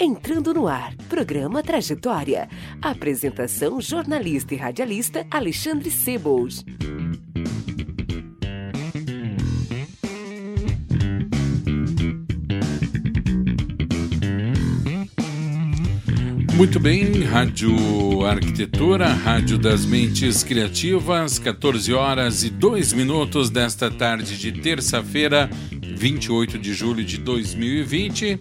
Entrando no ar, programa Trajetória. Apresentação jornalista e radialista Alexandre Sebols. Muito bem, Rádio Arquitetura, Rádio das Mentes Criativas, 14 horas e 2 minutos desta tarde de terça-feira, 28 de julho de 2020.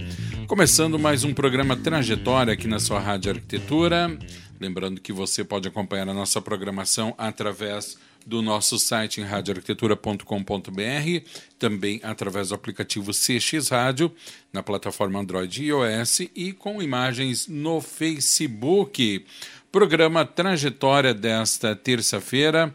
Começando mais um programa Trajetória aqui na sua Rádio Arquitetura. Lembrando que você pode acompanhar a nossa programação através do nosso site em radioarquitetura.com.br, também através do aplicativo CX Rádio, na plataforma Android e iOS e com imagens no Facebook. Programa Trajetória desta terça-feira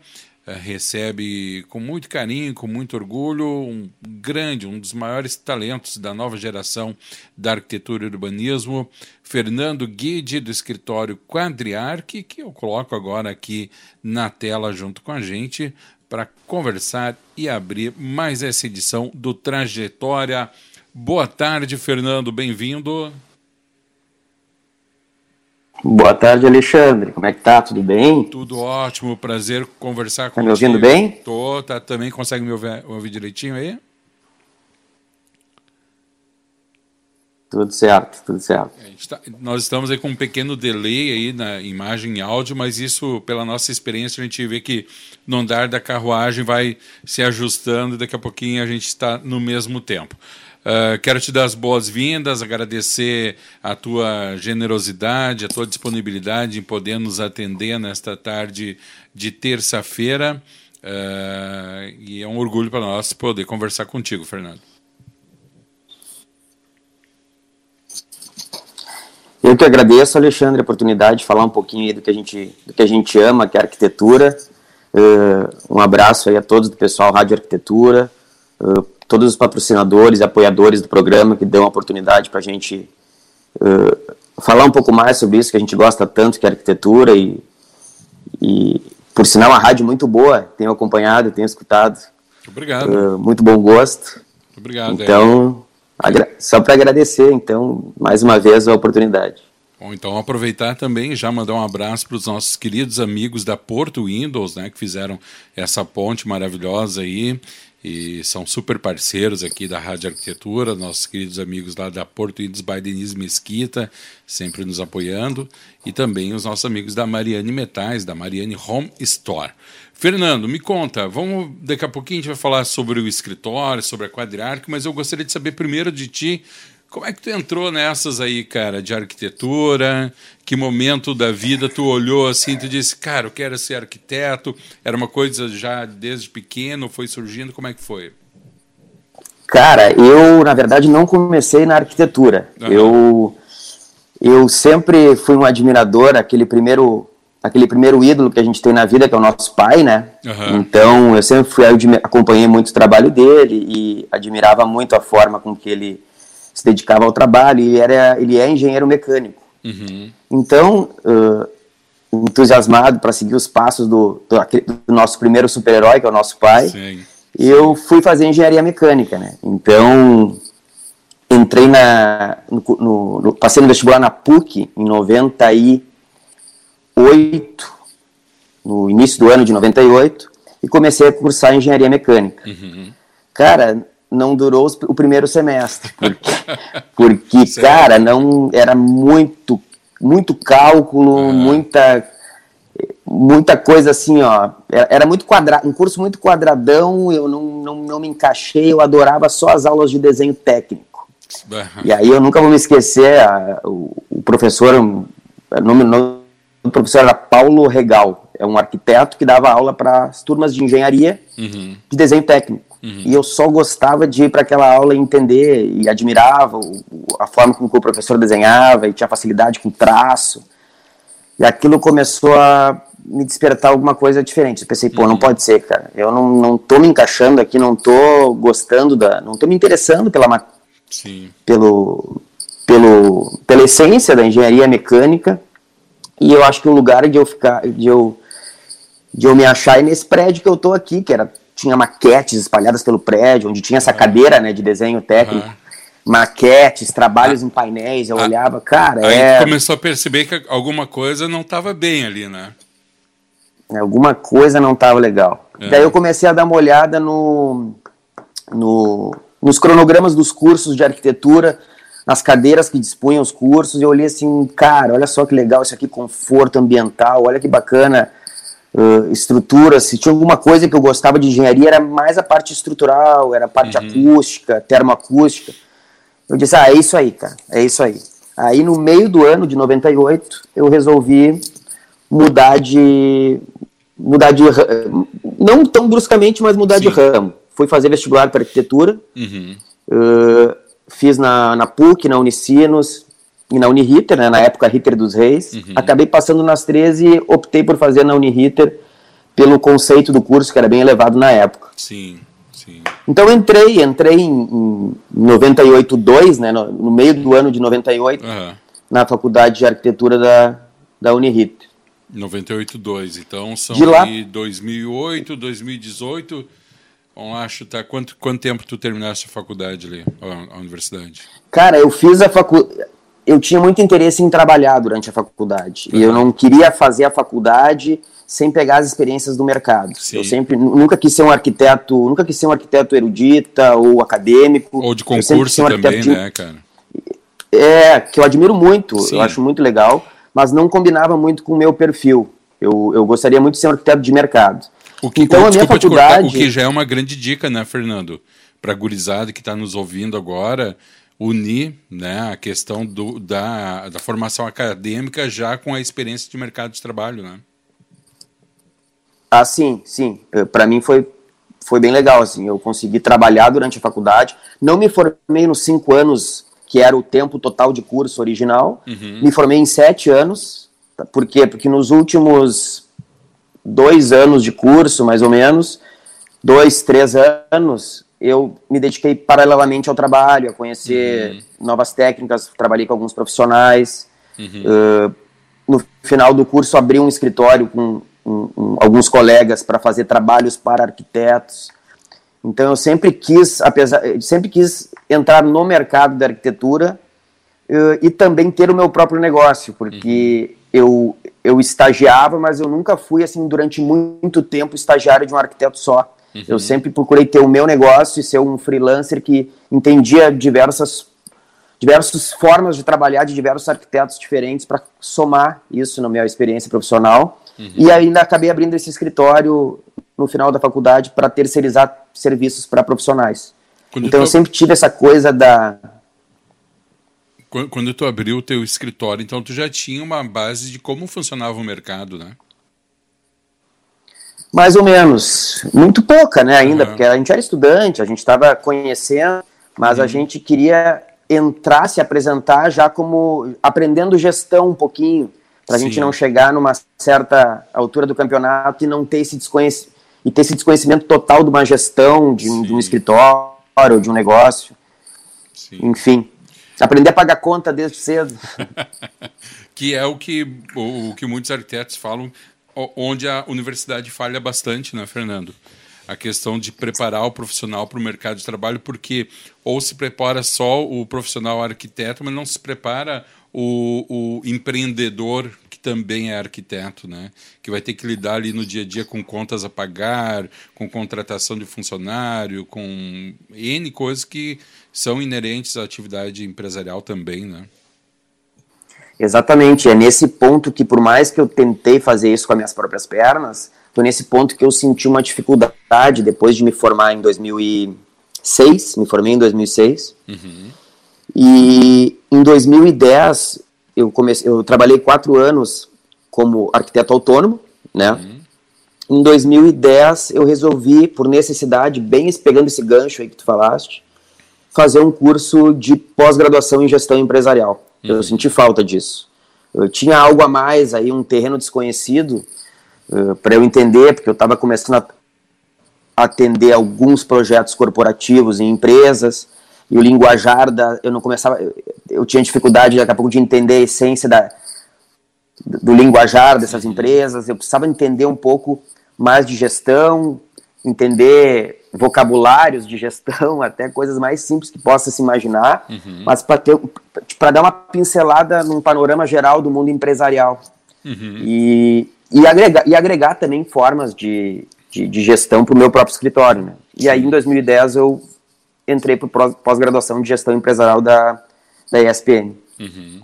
recebe com muito carinho, com muito orgulho, um grande, um dos maiores talentos da nova geração da arquitetura e urbanismo, Fernando Guide, do escritório Quadriarque, que eu coloco agora aqui na tela junto com a gente para conversar e abrir mais essa edição do Trajetória. Boa tarde, Fernando, bem-vindo. Boa tarde, Alexandre. Como é que tá? Tudo bem? Tudo ótimo, prazer conversar com Tá me ouvindo bem? Tô, tá, também consegue me ouvir, ouvir direitinho aí? Tudo certo, tudo certo. Tá, nós estamos aí com um pequeno delay aí na imagem e áudio, mas isso, pela nossa experiência, a gente vê que no andar da carruagem vai se ajustando e daqui a pouquinho a gente está no mesmo tempo. Uh, quero te dar as boas-vindas, agradecer a tua generosidade, a tua disponibilidade em poder nos atender nesta tarde de terça-feira. Uh, e é um orgulho para nós poder conversar contigo, Fernando. Eu que agradeço, Alexandre, a oportunidade de falar um pouquinho do que a gente, do que a gente ama, que é a arquitetura. Uh, um abraço aí a todos do pessoal Rádio Arquitetura, uh, todos os patrocinadores e apoiadores do programa que dão a oportunidade para a gente uh, falar um pouco mais sobre isso que a gente gosta tanto, que é a arquitetura e, e por sinal, uma rádio muito boa, tenho acompanhado, tenho escutado. Obrigado. muito bom gosto. Obrigado. Então, só para agradecer, então, mais uma vez a oportunidade. Bom, então aproveitar também já mandar um abraço para os nossos queridos amigos da Porto Windows, né, que fizeram essa ponte maravilhosa aí e são super parceiros aqui da Rádio Arquitetura, nossos queridos amigos lá da Porto Windows by Mesquita, sempre nos apoiando, e também os nossos amigos da Mariane Metais, da Mariane Home Store. Fernando, me conta, vamos daqui a pouquinho a gente vai falar sobre o escritório, sobre a Quadriarque, mas eu gostaria de saber primeiro de ti como é que tu entrou nessas aí, cara, de arquitetura? Que momento da vida tu olhou assim, tu disse, cara, eu quero ser arquiteto? Era uma coisa já desde pequeno, foi surgindo, como é que foi? Cara, eu na verdade não comecei na arquitetura. Uhum. Eu eu sempre fui um admirador, aquele primeiro aquele primeiro ídolo que a gente tem na vida, que é o nosso pai, né? Uhum. Então eu sempre fui acompanhei muito o trabalho dele e admirava muito a forma com que ele se dedicava ao trabalho e era, ele é engenheiro mecânico. Uhum. Então, uh, entusiasmado para seguir os passos do, do, do nosso primeiro super-herói, que é o nosso pai, Sim. eu fui fazer engenharia mecânica, né? Então, entrei na, no, no, no, passei no vestibular na PUC em 98, no início do ano de 98, e comecei a cursar engenharia mecânica. Uhum. Cara, não durou o primeiro semestre, porque, porque cara, não era muito, muito cálculo, uhum. muita, muita coisa assim, ó, era muito quadrado, um curso muito quadradão, eu não, não, não me encaixei, eu adorava só as aulas de desenho técnico. E aí eu nunca vou me esquecer, a, o, o, professor, o nome, nome do professor era Paulo Regal, é um arquiteto que dava aula para as turmas de engenharia uhum. de desenho técnico. Uhum. E eu só gostava de ir para aquela aula e entender, e admirava o, a forma como o professor desenhava, e tinha facilidade com traço. E aquilo começou a me despertar alguma coisa diferente. Eu pensei, pô, não uhum. pode ser, cara. Eu não, não tô me encaixando aqui, não tô gostando da. não tô me interessando pela. Sim. Pelo, pelo, pela essência da engenharia mecânica. E eu acho que o lugar de eu ficar. de eu, de eu me achar é nesse prédio que eu tô aqui, que era. Tinha maquetes espalhadas pelo prédio, onde tinha essa cadeira né, de desenho técnico. Uhum maquetes, trabalhos ah, em painéis, eu ah, olhava, cara. Aí é... começou a perceber que alguma coisa não estava bem ali, né? Alguma coisa não estava legal. É. Daí eu comecei a dar uma olhada no, no, nos cronogramas dos cursos de arquitetura, nas cadeiras que dispunham os cursos, e eu olhei assim, cara, olha só que legal isso aqui, conforto ambiental, olha que bacana, uh, estrutura, se tinha alguma coisa que eu gostava de engenharia, era mais a parte estrutural, era a parte uhum. acústica, termoacústica. Eu disse, ah, é isso aí, cara, é isso aí. Aí no meio do ano de 98, eu resolvi mudar de mudar de não tão bruscamente, mas mudar Sim. de ramo. Fui fazer vestibular para arquitetura, uhum. uh, fiz na, na PUC, na Unicinos e na Uniriter, né, na época Ritter dos Reis. Uhum. Acabei passando nas três e optei por fazer na Uniriter pelo conceito do curso que era bem elevado na época. Sim. Sim. Então entrei, entrei em, em 98-2, né, no, no, meio do ano de 98, uhum. na faculdade de arquitetura da, da Uniriter. 98-2, então são de lá... 2008, 2018. Vamos lá chutar. Quanto, quanto tempo tu terminaste a faculdade ali, a, a universidade? Cara, eu fiz a faculdade. Eu tinha muito interesse em trabalhar durante a faculdade. Uhum. E eu não queria fazer a faculdade sem pegar as experiências do mercado. Sim. Eu sempre nunca quis ser um arquiteto, nunca quis ser um arquiteto erudita ou acadêmico. Ou de concurso um também, de... né, cara? É, que eu admiro muito, Sim. eu acho muito legal mas não combinava muito com o meu perfil. Eu, eu gostaria muito de ser um arquiteto de mercado. O que, então, a minha faculdade... Cortar, o que já é uma grande dica, né, Fernando? Para a gurizada que está nos ouvindo agora, unir né, a questão do, da, da formação acadêmica já com a experiência de mercado de trabalho, né? Ah, sim, sim. Eh, Para mim foi, foi bem legal, assim. Eu consegui trabalhar durante a faculdade. Não me formei nos cinco anos que era o tempo total de curso original. Uhum. Me formei em sete anos. Por quê? Porque nos últimos dois anos de curso, mais ou menos, dois, três anos, eu me dediquei paralelamente ao trabalho, a conhecer uhum. novas técnicas, trabalhei com alguns profissionais. Uhum. Uh, no final do curso, abri um escritório com um, um, alguns colegas para fazer trabalhos para arquitetos. Então eu sempre quis, apesar, sempre quis entrar no mercado da arquitetura uh, e também ter o meu próprio negócio, porque uhum. eu eu estagiava, mas eu nunca fui assim durante muito tempo estagiário de um arquiteto só. Uhum. Eu sempre procurei ter o meu negócio e ser um freelancer que entendia diversas diversas formas de trabalhar de diversos arquitetos diferentes para somar isso na minha experiência profissional. Uhum. E ainda acabei abrindo esse escritório no final da faculdade para terceirizar serviços para profissionais. Quando então tu... eu sempre tive essa coisa da quando tu abriu o teu escritório, então tu já tinha uma base de como funcionava o mercado, né? Mais ou menos. Muito pouca, né, ainda, uhum. porque a gente era estudante, a gente estava conhecendo, mas uhum. a gente queria entrar, se apresentar já como aprendendo gestão um pouquinho, para a gente não chegar numa certa altura do campeonato e não ter esse desconhecimento e ter esse desconhecimento total de uma gestão, de, de um escritório, de um negócio. Sim. Enfim, aprender a pagar conta desde cedo. que é o que, o, o que muitos arquitetos falam, onde a universidade falha bastante, né, Fernando? a questão de preparar o profissional para o mercado de trabalho, porque ou se prepara só o profissional arquiteto, mas não se prepara o, o empreendedor que também é arquiteto, né? Que vai ter que lidar ali no dia a dia com contas a pagar, com contratação de funcionário, com N coisas que são inerentes à atividade empresarial também, né? Exatamente, é nesse ponto que por mais que eu tentei fazer isso com as minhas próprias pernas, foi nesse ponto que eu senti uma dificuldade depois de me formar em 2006, me formei em 2006, uhum. e em 2010 eu comecei, eu trabalhei quatro anos como arquiteto autônomo, né? Uhum. Em 2010 eu resolvi, por necessidade, bem pegando esse gancho aí que tu falaste, fazer um curso de pós-graduação em gestão empresarial. Uhum. Eu senti falta disso. eu tinha algo a mais aí, um terreno desconhecido uh, para eu entender, porque eu estava começando a atender alguns projetos corporativos em empresas e o linguajar da eu não começava eu, eu tinha dificuldade daqui a pouco de entender a essência da do linguajar dessas empresas eu precisava entender um pouco mais de gestão entender vocabulários de gestão até coisas mais simples que possa se imaginar uhum. mas para dar uma pincelada num panorama geral do mundo empresarial uhum. e e agregar, e agregar também formas de, de, de gestão para o meu próprio escritório. Né? E aí, em 2010, eu entrei para pós-graduação de gestão empresarial da, da ESPN. Uhum.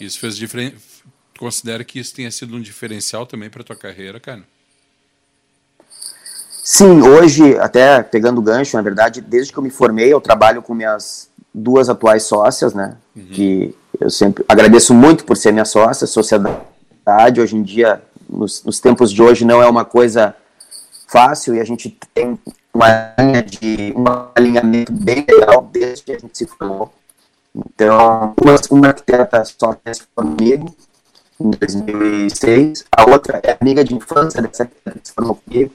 Isso fez diferença. Considera que isso tenha sido um diferencial também para tua carreira, cara? Sim, hoje, até pegando o gancho, na verdade, desde que eu me formei, eu trabalho com minhas duas atuais sócias, né? Uhum. Que eu sempre agradeço muito por ser minha sócia, sociedade. Hoje em dia, nos, nos tempos de hoje, não é uma coisa fácil e a gente tem uma linha de um alinhamento bem legal desde que a gente se formou. Então, uma, uma arquiteta só conhece comigo em 2006, a outra é amiga de infância dessa arquiteta que se formou comigo.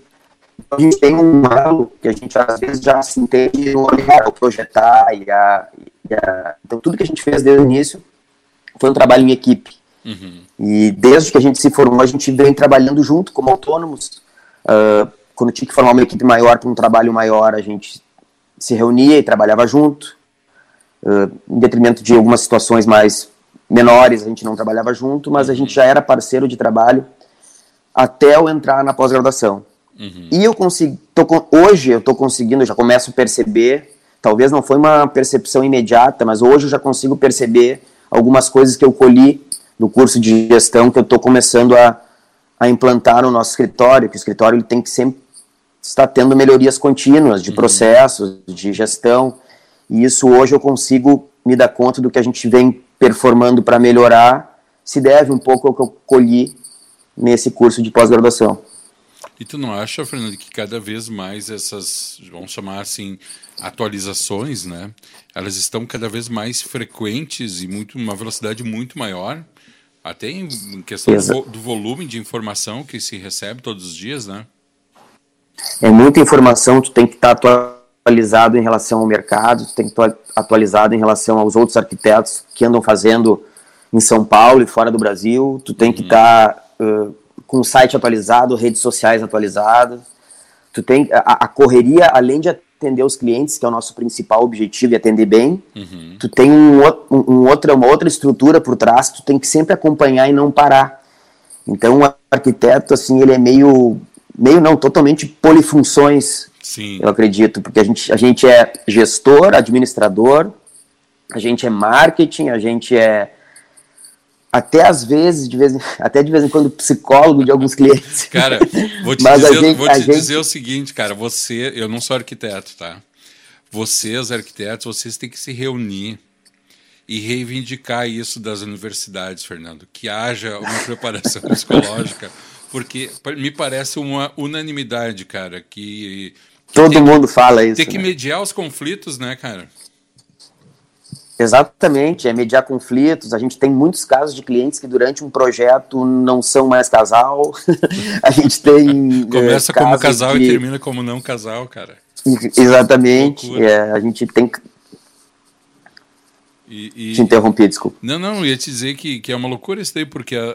Então, a gente tem um elo que a gente às vezes já se entende no olhar, o projetar e a, e a, Então, tudo que a gente fez desde o início foi um trabalho em equipe. Uhum. E desde que a gente se formou, a gente vem trabalhando junto como autônomos. Uh, quando tinha que formar uma equipe maior para um trabalho maior, a gente se reunia e trabalhava junto. Uh, em detrimento de algumas situações mais menores, a gente não trabalhava junto, mas a gente já era parceiro de trabalho até eu entrar na pós-graduação. Uhum. E eu consigo, hoje eu estou conseguindo, já começo a perceber, talvez não foi uma percepção imediata, mas hoje eu já consigo perceber algumas coisas que eu colhi no curso de gestão que eu estou começando a, a implantar no nosso escritório, que o escritório ele tem que sempre está tendo melhorias contínuas de uhum. processos, de gestão, e isso hoje eu consigo me dar conta do que a gente vem performando para melhorar, se deve um pouco ao que eu colhi nesse curso de pós-graduação. E tu não acha, Fernando, que cada vez mais essas, vamos chamar assim, atualizações, né? Elas estão cada vez mais frequentes e muito uma velocidade muito maior, até em questão do, do volume de informação que se recebe todos os dias, né? é muita informação, tu tem que estar tá atualizado em relação ao mercado, tu tem que estar atualizado em relação aos outros arquitetos que andam fazendo em São Paulo e fora do Brasil, tu tem que estar tá, uh, com o site atualizado, redes sociais atualizadas, tu tem a, a, correria, além de atender os clientes, que é o nosso principal objetivo, e atender bem, uhum. tu tem um, um, um outra, uma outra estrutura por trás tu tem que sempre acompanhar e não parar. Então, o arquiteto, assim, ele é meio meio não, totalmente polifunções, Sim. eu acredito, porque a gente, a gente é gestor, administrador, a gente é marketing, a gente é até às vezes, de vez, até de vez em quando, psicólogo de alguns clientes. Cara, vou te, dizer, gente, vou te gente... dizer o seguinte, cara, você, eu não sou arquiteto, tá? Vocês, arquitetos, vocês têm que se reunir e reivindicar isso das universidades, Fernando, que haja uma preparação psicológica porque me parece uma unanimidade, cara, que. Todo mundo que, fala isso. Tem que né? mediar os conflitos, né, cara? Exatamente, é mediar conflitos. A gente tem muitos casos de clientes que durante um projeto não são mais casal. a gente tem. Começa é, como casal e termina como não casal, cara. Exatamente. É, a gente tem que. E, e... Te interrompi, desculpa. Não, não, ia te dizer que, que é uma loucura isso daí, porque uh,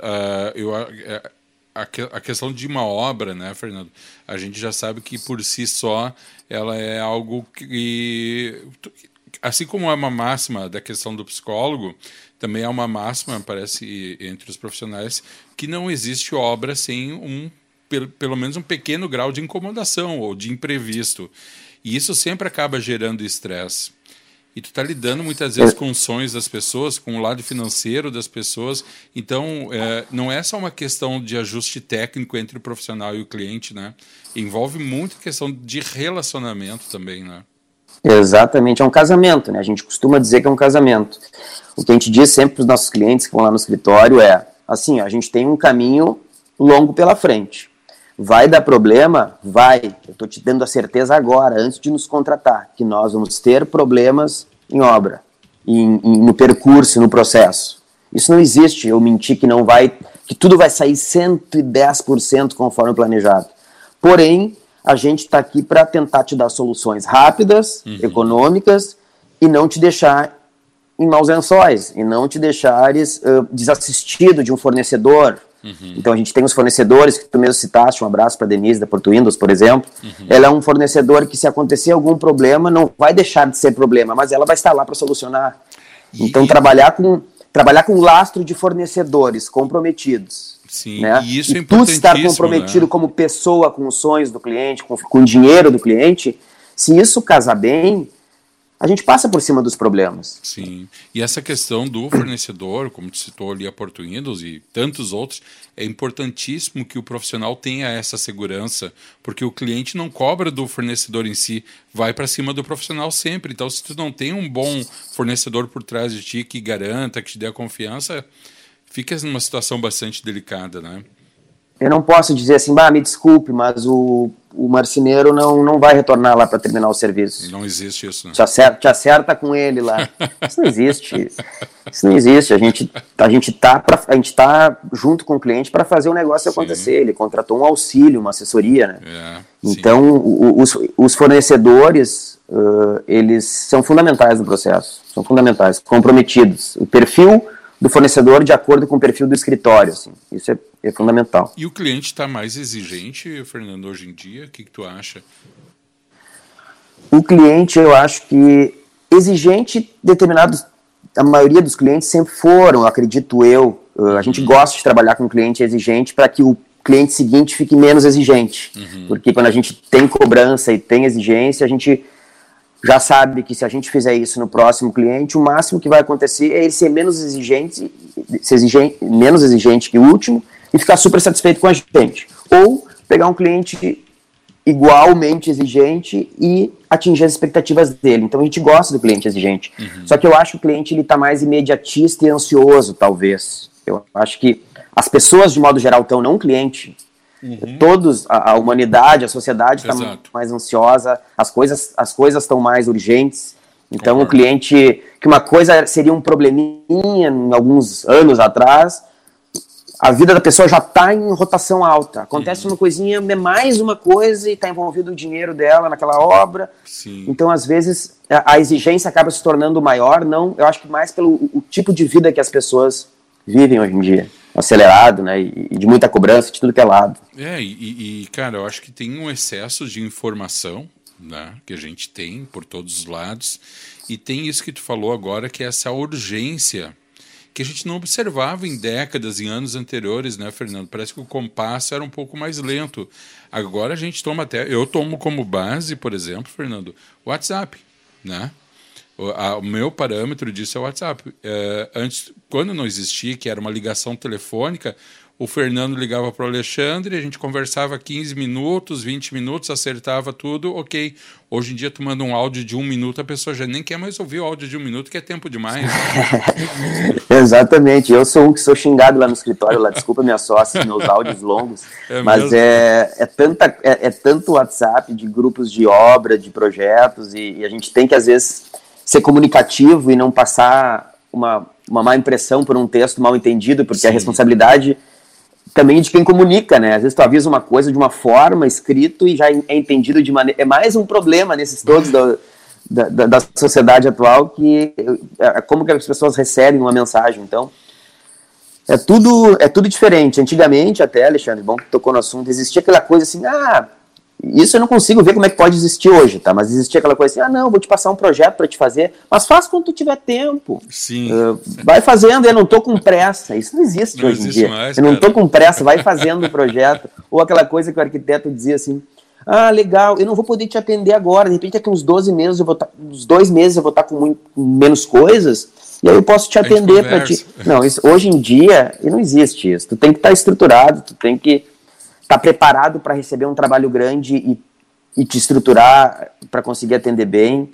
eu, uh, a, questão de uma obra, né, Fernando? A gente já sabe que por si só ela é algo que. Assim como é uma máxima da questão do psicólogo, também é uma máxima, parece, entre os profissionais, que não existe obra sem um, pelo, menos um pequeno grau de incomodação ou de imprevisto. E isso sempre acaba gerando estresse. E tu está lidando muitas vezes com sonhos das pessoas, com o lado financeiro das pessoas. Então, é, não é só uma questão de ajuste técnico entre o profissional e o cliente, né? Envolve muito questão de relacionamento também, né? Exatamente, é um casamento, né? A gente costuma dizer que é um casamento. O que a gente diz sempre para os nossos clientes que vão lá no escritório é assim: a gente tem um caminho longo pela frente. Vai dar problema? Vai. Eu estou te dando a certeza agora, antes de nos contratar, que nós vamos ter problemas em obra, em, em, no percurso, no processo. Isso não existe, eu mentir que não vai, que tudo vai sair 110% conforme planejado. Porém, a gente está aqui para tentar te dar soluções rápidas, uhum. econômicas e não te deixar em maus lençóis e não te deixares uh, desassistido de um fornecedor. Uhum. Então a gente tem os fornecedores que tu mesmo citaste, um abraço para Denise da Porto Windows, por exemplo. Uhum. Ela é um fornecedor que se acontecer algum problema não vai deixar de ser problema, mas ela vai estar lá para solucionar. Então trabalhar com trabalhar com lastro de fornecedores comprometidos. Sim, né? e isso e é tu estar comprometido né? como pessoa com os sonhos do cliente, com, com o dinheiro do cliente, se isso casar bem, a gente passa por cima dos problemas. Sim. E essa questão do fornecedor, como tu citou ali a Porto Windows e tantos outros, é importantíssimo que o profissional tenha essa segurança, porque o cliente não cobra do fornecedor em si, vai para cima do profissional sempre. Então, se tu não tem um bom fornecedor por trás de ti que garanta, que te dê a confiança, fica numa situação bastante delicada, né? Eu não posso dizer assim, bah, me desculpe, mas o o marceneiro não, não vai retornar lá para terminar o serviço. Não existe isso, né? Te acerta, te acerta com ele lá. Isso não existe. Isso não existe. A gente, a gente tá pra, a gente tá junto com o cliente para fazer o negócio sim. acontecer. Ele contratou um auxílio, uma assessoria, né? É, então, o, os, os fornecedores, uh, eles são fundamentais no processo. São fundamentais, comprometidos. O perfil do fornecedor de acordo com o perfil do escritório. Assim. Isso é, é fundamental. E o cliente está mais exigente, Fernando, hoje em dia? O que, que tu acha? O cliente, eu acho que exigente, determinados, a maioria dos clientes sempre foram, acredito eu. A gente uhum. gosta de trabalhar com cliente exigente para que o cliente seguinte fique menos exigente. Uhum. Porque quando a gente tem cobrança e tem exigência, a gente já sabe que se a gente fizer isso no próximo cliente, o máximo que vai acontecer é ele ser menos exigente, ser exigente, menos exigente que o último e ficar super satisfeito com a gente. Ou pegar um cliente igualmente exigente e atingir as expectativas dele. Então a gente gosta do cliente exigente. Uhum. Só que eu acho que o cliente ele está mais imediatista e ansioso, talvez. Eu acho que as pessoas, de modo geral, estão, não o cliente, Uhum. Todos, a, a, humanidade, a sociedade está mais ansiosa, as coisas as coisas estão mais urgentes. Então, o cliente, que uma coisa seria um probleminha em alguns anos atrás, a vida da pessoa já está em rotação alta. Acontece uhum. uma coisinha, é mais uma coisa e está envolvido o dinheiro dela naquela obra. Sim. Então, às vezes, a, a, exigência acaba se tornando maior, não, eu acho que mais pelo o tipo de vida que as pessoas vivem hoje em dia acelerado, né? E, de muita cobrança de tudo que é lado. É, e, e, cara, eu acho que tem um excesso de informação, né? Que a gente tem por todos os lados. E tem isso que tu falou agora, que é essa urgência que a gente não observava em décadas, em anos anteriores, né, Fernando? Parece que o compasso era um pouco mais lento. Agora a gente toma até. Eu tomo como base, por exemplo, Fernando, WhatsApp, né? O, a, o meu parâmetro disso é o WhatsApp. É, antes, quando não existia, que era uma ligação telefônica, o Fernando ligava para o Alexandre, a gente conversava 15 minutos, 20 minutos, acertava tudo, ok. Hoje em dia, tu manda um áudio de um minuto, a pessoa já nem quer mais ouvir o áudio de um minuto, que é tempo demais. Exatamente. Eu sou um que sou xingado lá no escritório, lá, desculpa minha sócia, meus áudios longos, é mas é, é, tanta, é, é, tanto WhatsApp de grupos de obra, de projetos, e, e a gente tem que, às vezes ser comunicativo e não passar uma, uma má impressão por um texto mal entendido, porque Sim. a responsabilidade também é de quem comunica, né? Às vezes tu avisa uma coisa de uma forma, escrito, e já é entendido de maneira. É mais um problema nesses todos da, da, da sociedade atual, que é como que as pessoas recebem uma mensagem. Então, é tudo, é tudo diferente. Antigamente, até, Alexandre, bom que tocou no assunto, existia aquela coisa assim, ah, isso eu não consigo ver como é que pode existir hoje, tá? Mas existia aquela coisa assim, ah, não, vou te passar um projeto para te fazer, mas faz quando tu tiver tempo. Sim. Uh, vai fazendo, eu não tô com pressa. Isso não existe não hoje existe em dia. Mais, eu não tô com pressa, vai fazendo o projeto. Ou aquela coisa que o arquiteto dizia assim, ah, legal, eu não vou poder te atender agora, de repente daqui uns 12 meses eu vou tá, uns dois meses eu vou estar tá com, muito, com menos coisas, e aí eu posso te atender para ti. Não, isso, hoje em dia não existe isso. Tu tem que estar tá estruturado, tu tem que tá preparado para receber um trabalho grande e, e te estruturar para conseguir atender bem.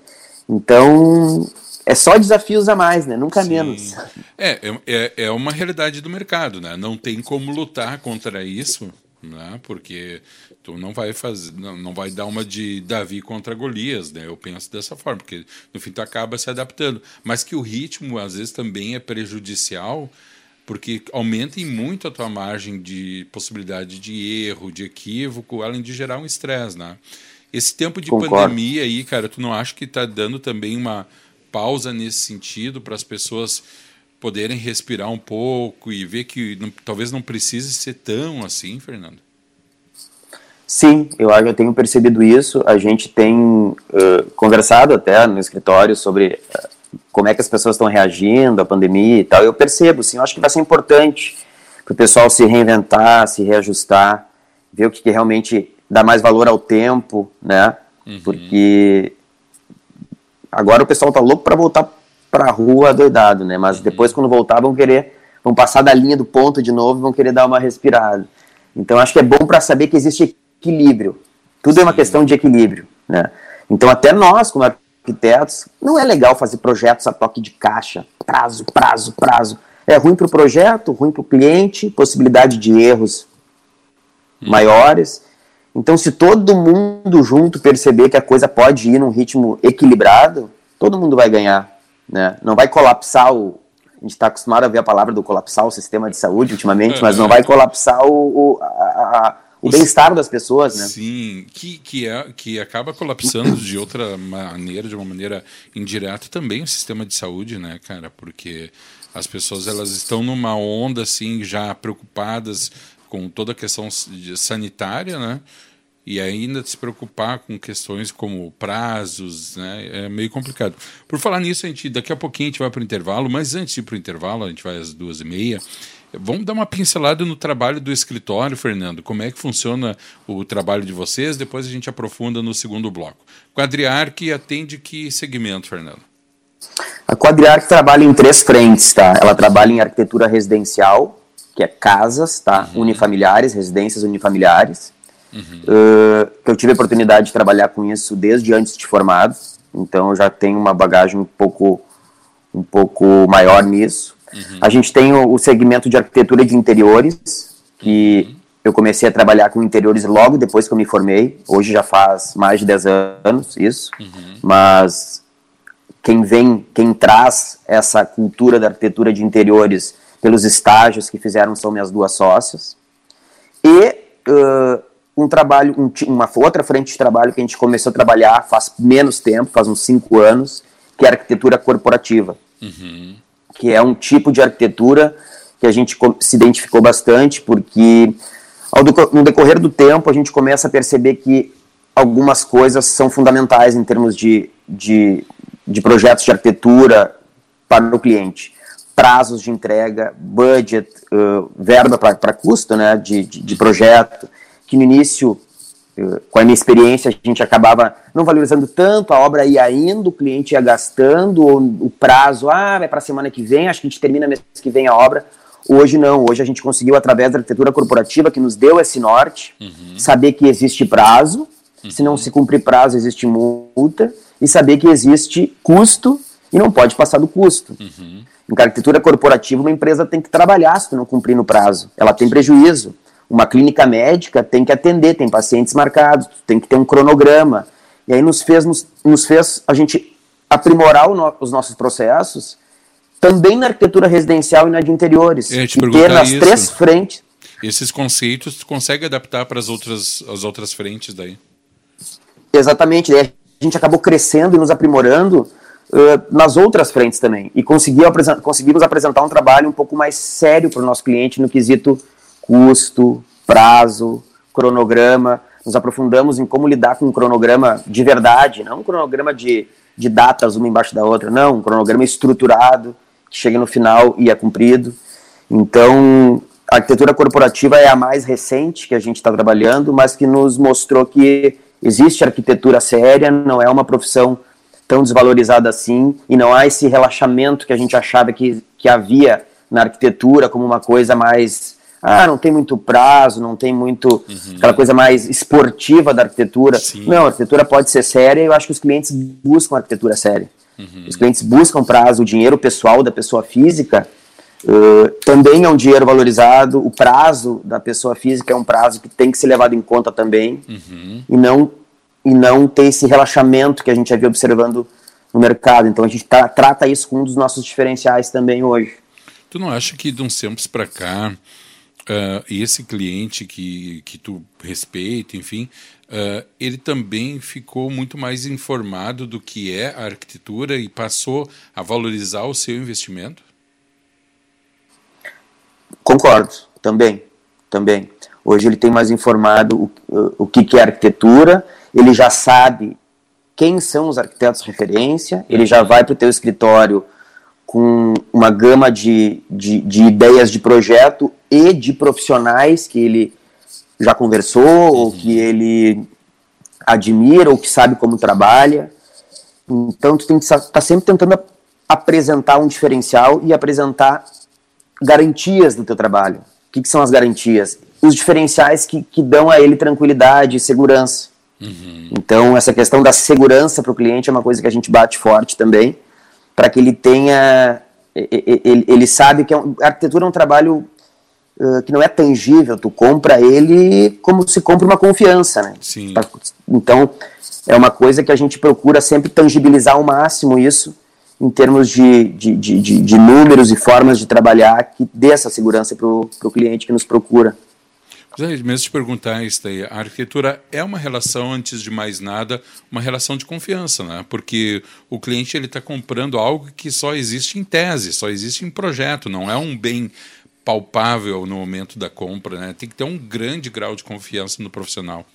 Então, é só desafios a mais, né? Nunca Sim. menos. É, é, é uma realidade do mercado, né? Não tem como lutar contra isso, né? Porque tu não vai fazer, não, não vai dar uma de Davi contra Golias, né? Eu penso dessa forma, porque no fim tu acaba se adaptando. Mas que o ritmo às vezes também é prejudicial porque aumentem muito a tua margem de possibilidade de erro, de equívoco, além de gerar um estresse, né? Esse tempo de Concordo. pandemia aí, cara, tu não acha que está dando também uma pausa nesse sentido para as pessoas poderem respirar um pouco e ver que não, talvez não precise ser tão assim, Fernando? Sim, eu acho eu tenho percebido isso. A gente tem uh, conversado até no escritório sobre uh, como é que as pessoas estão reagindo à pandemia e tal. Eu percebo, sim, eu acho que vai ser importante para o pessoal se reinventar, se reajustar, ver o que, que realmente dá mais valor ao tempo, né? Uhum. Porque agora o pessoal tá louco para voltar para a rua doidado, né? Mas uhum. depois quando voltar vão querer, vão passar da linha do ponto de novo, e vão querer dar uma respirada. Então acho que é bom para saber que existe equilíbrio. Tudo Sim. é uma questão de equilíbrio, né? Então até nós como arquitetos não é legal fazer projetos a toque de caixa, prazo, prazo, prazo. É ruim para o projeto, ruim para o cliente, possibilidade de erros uhum. maiores. Então, se todo mundo junto perceber que a coisa pode ir num ritmo equilibrado, todo mundo vai ganhar. Né? Não vai colapsar o. A gente está acostumado a ver a palavra do colapsar o sistema de saúde ultimamente, mas não vai colapsar o, o, a, o bem-estar das pessoas, né? Sim, que, que, é, que acaba colapsando de outra maneira, de uma maneira indireta também o sistema de saúde, né, cara? Porque as pessoas elas estão numa onda assim já preocupadas com toda a questão sanitária, né? E ainda se preocupar com questões como prazos, né? É meio complicado. Por falar nisso, a gente daqui a pouquinho a gente vai para o intervalo, mas antes de ir para o intervalo, a gente vai às duas e meia. Vamos dar uma pincelada no trabalho do escritório, Fernando. Como é que funciona o trabalho de vocês? Depois a gente aprofunda no segundo bloco. Quadriarc atende que segmento, Fernando? A Quadriarc trabalha em três frentes, tá? Ela trabalha em arquitetura residencial, que é casas, tá? Uhum. Unifamiliares, residências unifamiliares. Uhum. Uh, eu tive a oportunidade de trabalhar com isso desde antes de formado, então eu já tenho uma bagagem um pouco, um pouco maior nisso. Uhum. A gente tem o, o, segmento de arquitetura de interiores, que uhum. eu comecei a trabalhar com interiores logo depois que eu me formei. Hoje já faz mais de 10 anos isso, uhum. mas quem vem, quem traz essa cultura da arquitetura de interiores pelos estágios que fizeram são minhas duas sócias. E uh, um trabalho, um, uma outra frente de trabalho que a gente começou a trabalhar faz menos tempo, faz uns cinco anos, que é a arquitetura corporativa. Uhum. Que é um tipo de arquitetura que a gente se identificou bastante, porque no decorrer do tempo a gente começa a perceber que algumas coisas são fundamentais em termos de, de, de projetos de arquitetura para o cliente. Prazos de entrega, budget, uh, verba para custo né, de, de, de, projeto, que no início, com a minha experiência, a gente acabava não valorizando tanto, a obra ia indo, o cliente ia gastando, o prazo, ah, vai para a semana que vem, acho que a gente termina mês que vem a obra. Hoje não, hoje a gente conseguiu, através da arquitetura corporativa, que nos deu esse norte, uhum. saber que existe prazo, uhum. se não se cumprir prazo, existe multa, e saber que existe custo e não pode passar do custo. Uhum. Em arquitetura corporativa, uma empresa tem que trabalhar se não cumprir no prazo. Ela tem prejuízo. Uma clínica médica tem que atender, tem pacientes marcados, tem que ter um cronograma. E aí nos fez, nos, nos fez a gente aprimorar no, os nossos processos também na arquitetura residencial e na de interiores. e ter nas isso. três frentes. Esses conceitos tu consegue adaptar para as outras, as outras frentes daí? Exatamente. Daí a gente acabou crescendo e nos aprimorando uh, nas outras frentes também. E conseguiu apresen conseguimos apresentar um trabalho um pouco mais sério para o nosso cliente no quesito custo, prazo, cronograma. Nos aprofundamos em como lidar com um cronograma de verdade, não um cronograma de, de datas uma embaixo da outra, não, um cronograma estruturado, que chega no final e é cumprido. Então, a arquitetura corporativa é a mais recente que a gente está trabalhando, mas que nos mostrou que existe arquitetura séria, não é uma profissão tão desvalorizada assim, e não há esse relaxamento que a gente achava que, que havia na arquitetura como uma coisa mais. Ah, não tem muito prazo, não tem muito. Uhum. aquela coisa mais esportiva da arquitetura. Sim. Não, a arquitetura pode ser séria e eu acho que os clientes buscam arquitetura séria. Uhum. Os clientes buscam prazo, o dinheiro pessoal da pessoa física. Uh, também é um dinheiro valorizado, o prazo da pessoa física é um prazo que tem que ser levado em conta também, uhum. e não e não ter esse relaxamento que a gente havia observando no mercado. Então a gente tra trata isso como um dos nossos diferenciais também hoje. Tu não acha que de uns tempos para cá, uh, esse cliente que, que tu respeita, enfim, uh, ele também ficou muito mais informado do que é a arquitetura e passou a valorizar o seu investimento? Concordo, também, também. Hoje ele tem mais informado o, o que, que é arquitetura, ele já sabe quem são os arquitetos referência, ele já vai para o teu escritório com uma gama de, de, de, ideias de projeto e de profissionais que ele já conversou, ou que ele admira, ou que sabe como trabalha. Então, tu tem que estar tá sempre tentando apresentar um diferencial e apresentar garantias do teu trabalho. O que, que são as garantias? Os diferenciais que, que dão a ele tranquilidade e segurança. Uhum. Então, essa questão da segurança para o cliente é uma coisa que a gente bate forte também, para que ele tenha. Ele, ele sabe que é um, a arquitetura é um trabalho uh, que não é tangível, tu compra ele como se compra uma confiança, né? Sim. Então, é uma coisa que a gente procura sempre tangibilizar ao máximo isso, em termos de, de, de, de, de números e formas de trabalhar que dê essa segurança para o cliente que nos procura. Mesmo te perguntar isso daí, a arquitetura é uma relação, antes de mais nada, uma relação de confiança, né? Porque o cliente ele está comprando algo que só existe em tese, só existe em projeto, não é um bem palpável no momento da compra, né? Tem que ter um grande grau de confiança no profissional.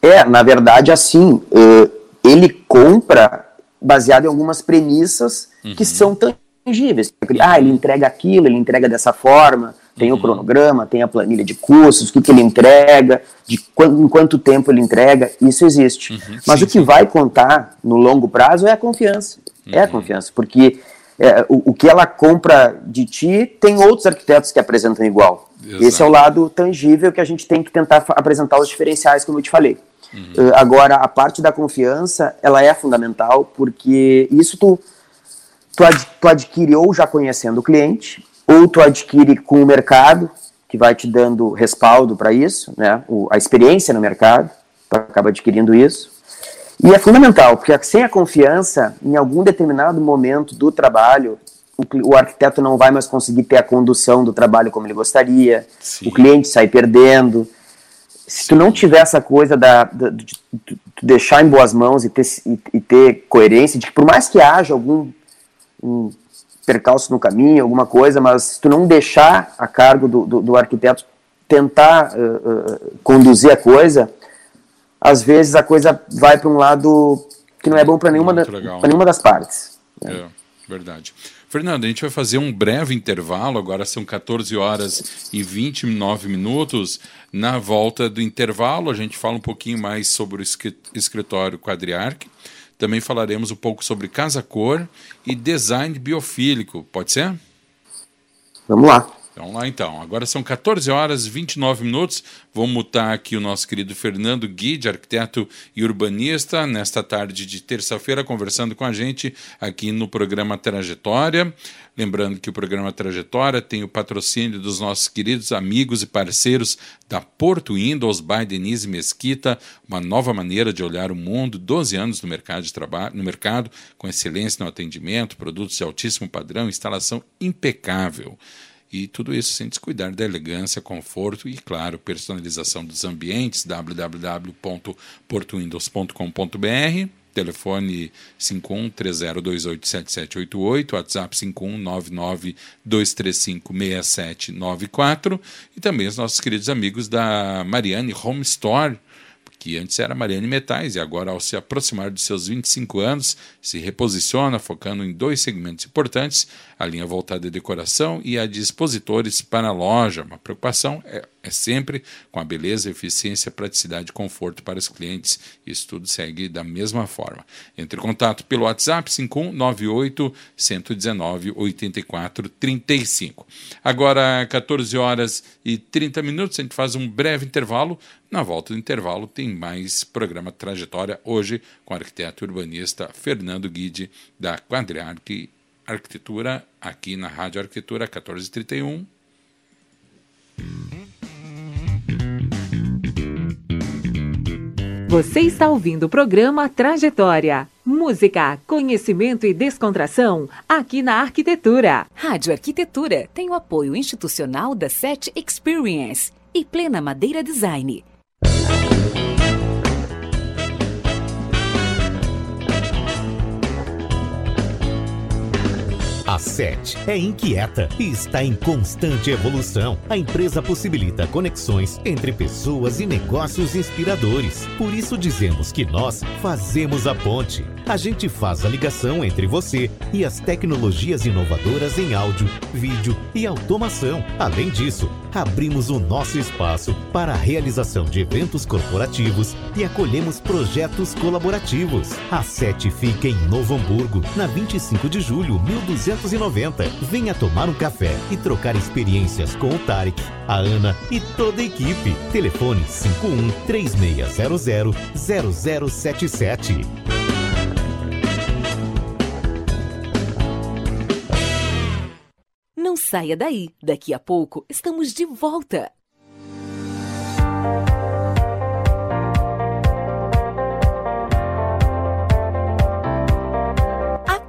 É, na verdade, assim, eh, ele compra baseado em algumas premissas uhum. que são tangíveis. Ah, ele entrega aquilo, ele entrega dessa forma, tem uhum. o cronograma, tem a planilha de cursos, o que, que ele entrega, de quanto, em quanto tempo ele entrega, isso existe. Uhum. Mas sim, o que sim. vai contar no longo prazo é a confiança. É a uhum. confiança, porque é, o, o, que ela compra de ti tem outros arquitetos que apresentam igual. Exato. Esse é o lado tangível que a gente tem que tentar apresentar os diferenciais, como eu te falei. Uhum. Uh, agora, a parte da confiança, ela é fundamental, porque isso tu, tu, ad, tu adquire ou já conhecendo o cliente, ou tu adquire com o mercado, que vai te dando respaldo para isso, né? O, a experiência no mercado, tu acaba adquirindo isso. E é fundamental, porque sem a confiança, em algum determinado momento do trabalho, o, o arquiteto não vai mais conseguir ter a condução do trabalho como ele gostaria, Sim. o cliente sai perdendo se tu não tiver essa coisa da, da de, de, deixar em boas mãos e ter, e, e, ter coerência, de que por mais que haja algum um percalço no caminho, alguma coisa, mas se tu não deixar a cargo do, do, do arquiteto tentar uh, uh, conduzir a coisa, às vezes a coisa vai para um lado que não é bom para nenhuma, da, nenhuma das partes. Né? É, verdade. Fernando, a gente vai fazer um breve intervalo, agora são 14 horas e 29 minutos. Na volta do intervalo, a gente fala um pouquinho mais sobre o escritório Quadriarc. Também falaremos um pouco sobre casa cor e design biofílico. Pode ser? Vamos lá. Vamos lá então. Agora são 14 horas e 29 minutos. Vou mutar aqui o nosso querido Fernando Guide, arquiteto e urbanista, nesta tarde de terça-feira, conversando com a gente aqui no programa Trajetória. Lembrando que o programa Trajetória tem o patrocínio dos nossos queridos amigos e parceiros da Porto Windows by Denise Mesquita, uma nova maneira de olhar o mundo, 12 anos no mercado de trabalho, no mercado, com excelência no atendimento, produtos de altíssimo padrão, instalação impecável. E tudo isso sem descuidar da elegância, conforto e, claro, personalização dos ambientes. www.portowindows.com.br telefone 5130287788, WhatsApp 51992356794 e também os nossos queridos amigos da Mariane Home Store, que antes era Mariane Metais e agora, ao se aproximar dos seus 25 anos, se reposiciona focando em dois segmentos importantes: a linha voltada à decoração e a de expositores para a loja. Uma preocupação é, é sempre com a beleza, eficiência, praticidade e conforto para os clientes. Isso tudo segue da mesma forma. Entre em contato pelo WhatsApp 5198 119 8435. Agora, 14 horas e 30 minutos, a gente faz um breve intervalo. Na volta do intervalo tem mais programa Trajetória, hoje com o arquiteto urbanista Fernando Guide, da Quadriarque Arquitetura, aqui na Rádio Arquitetura 1431. Você está ouvindo o programa Trajetória. Música, conhecimento e descontração aqui na Arquitetura. Rádio Arquitetura tem o apoio institucional da SET Experience e Plena Madeira Design. A SET é inquieta e está em constante evolução. A empresa possibilita conexões entre pessoas e negócios inspiradores. Por isso dizemos que nós fazemos a ponte. A gente faz a ligação entre você e as tecnologias inovadoras em áudio, vídeo e automação. Além disso, abrimos o nosso espaço para a realização de eventos corporativos e acolhemos projetos colaborativos. A SET fica em Novo Hamburgo, na 25 de julho, 1290. Venha tomar um café e trocar experiências com o Tarek, a Ana e toda a equipe. Telefone 51 3600 0077. Não saia daí, daqui a pouco estamos de volta.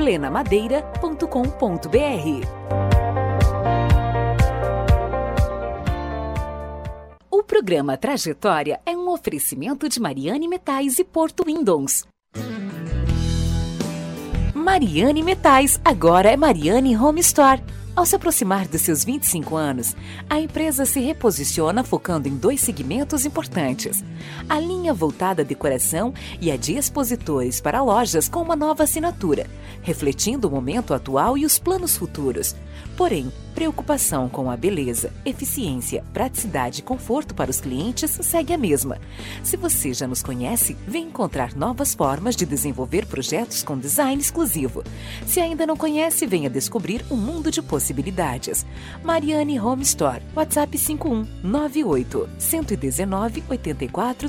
plenamadeira.com.br. O programa Trajetória é um oferecimento de Mariane Metais e Porto Windows. Mariane Metais, agora é Mariane Home Store. Ao se aproximar dos seus 25 anos, a empresa se reposiciona focando em dois segmentos importantes: a linha voltada à decoração e a de expositores para lojas com uma nova assinatura, refletindo o momento atual e os planos futuros. Porém, preocupação com a beleza, eficiência, praticidade e conforto para os clientes segue a mesma. Se você já nos conhece, vem encontrar novas formas de desenvolver projetos com design exclusivo. Se ainda não conhece, venha descobrir um mundo de possibilidades. Mariane Home Store, WhatsApp 51 98 119 84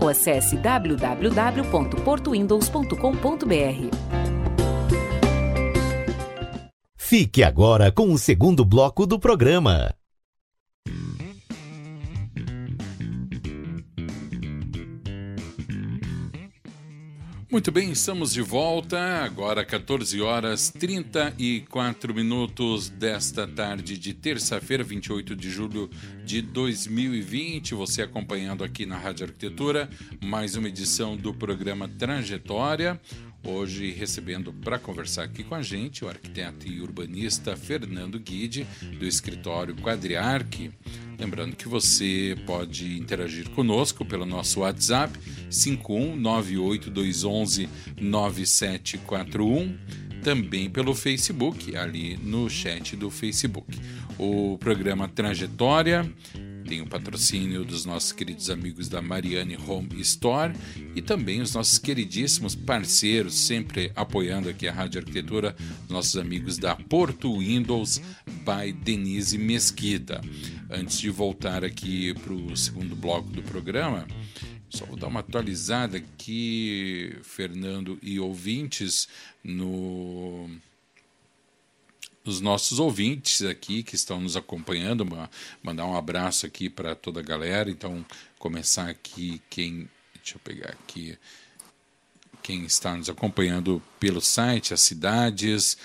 ou acesse www.portowindows.com.br. Fique agora com o segundo bloco do programa. Muito bem, estamos de volta. Agora 14 horas 34 minutos desta tarde de terça-feira, 28 de julho de 2020. Você acompanhando aqui na Rádio Arquitetura, mais uma edição do programa Trajetória. Hoje recebendo para conversar aqui com a gente o arquiteto e urbanista Fernando Guide, do escritório Quadriarque. Lembrando que você pode interagir conosco pelo nosso WhatsApp 51982119741, também pelo Facebook, ali no chat do Facebook. O programa Trajetória tem o patrocínio dos nossos queridos amigos da Mariane Home Store e também os nossos queridíssimos parceiros, sempre apoiando aqui a Rádio Arquitetura, nossos amigos da Porto Windows by Denise Mesquita. Antes de voltar aqui para o segundo bloco do programa, só vou dar uma atualizada aqui, Fernando e ouvintes, no os nossos ouvintes aqui que estão nos acompanhando, mandar um abraço aqui para toda a galera. Então, começar aqui quem, deixa eu pegar aqui, quem está nos acompanhando pelo site, as cidades,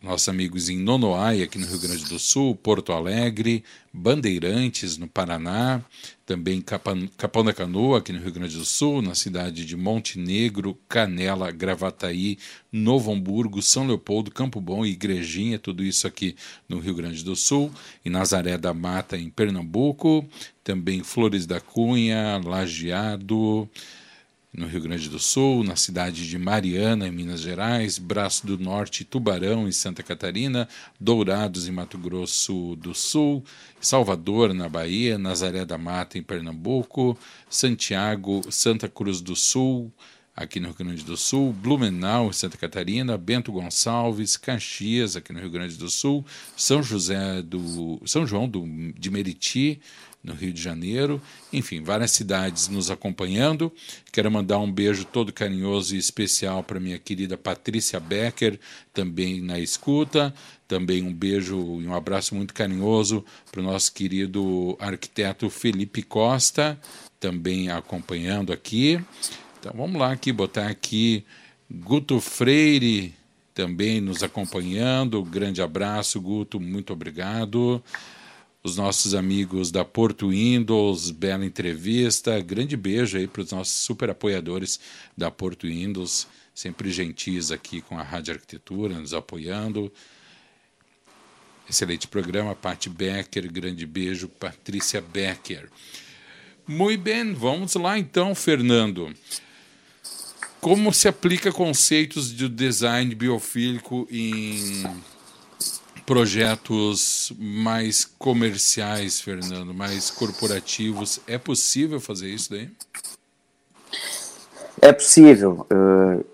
nossos amigos em Nonoai, aqui no Rio Grande do Sul, Porto Alegre, Bandeirantes, no Paraná, também Capão da Canoa, aqui no Rio Grande do Sul, na cidade de Montenegro, Canela, Gravataí, Novo Hamburgo, São Leopoldo, Campo Bom e Igrejinha, tudo isso aqui no Rio Grande do Sul, e Nazaré da Mata, em Pernambuco, também Flores da Cunha, Lajeado, no Rio Grande do Sul, na cidade de Mariana, em Minas Gerais, Braço do Norte, Tubarão, em Santa Catarina, Dourados, em Mato Grosso do Sul, Salvador, na Bahia, Nazaré da Mata, em Pernambuco, Santiago, Santa Cruz do Sul, aqui no Rio Grande do Sul, Blumenau, em Santa Catarina, Bento Gonçalves, Caxias, aqui no Rio Grande do Sul, São José do São João do, de Meriti, no Rio de Janeiro, enfim, várias cidades nos acompanhando. Quero mandar um beijo todo carinhoso e especial para minha querida Patrícia Becker, também na escuta. Também um beijo e um abraço muito carinhoso para o nosso querido arquiteto Felipe Costa, também acompanhando aqui. Então vamos lá aqui botar aqui Guto Freire também nos acompanhando. Grande abraço, Guto, muito obrigado os nossos amigos da Porto Windows, bela entrevista. Grande beijo aí para os nossos super apoiadores da Porto Windows, sempre gentis aqui com a Rádio Arquitetura, nos apoiando. Excelente programa, Pat Becker, grande beijo, Patrícia Becker. Muito bem, vamos lá então, Fernando. Como se aplica conceitos de design biofílico em projetos mais comerciais, Fernando, mais corporativos. É possível fazer isso daí? É possível. Uh,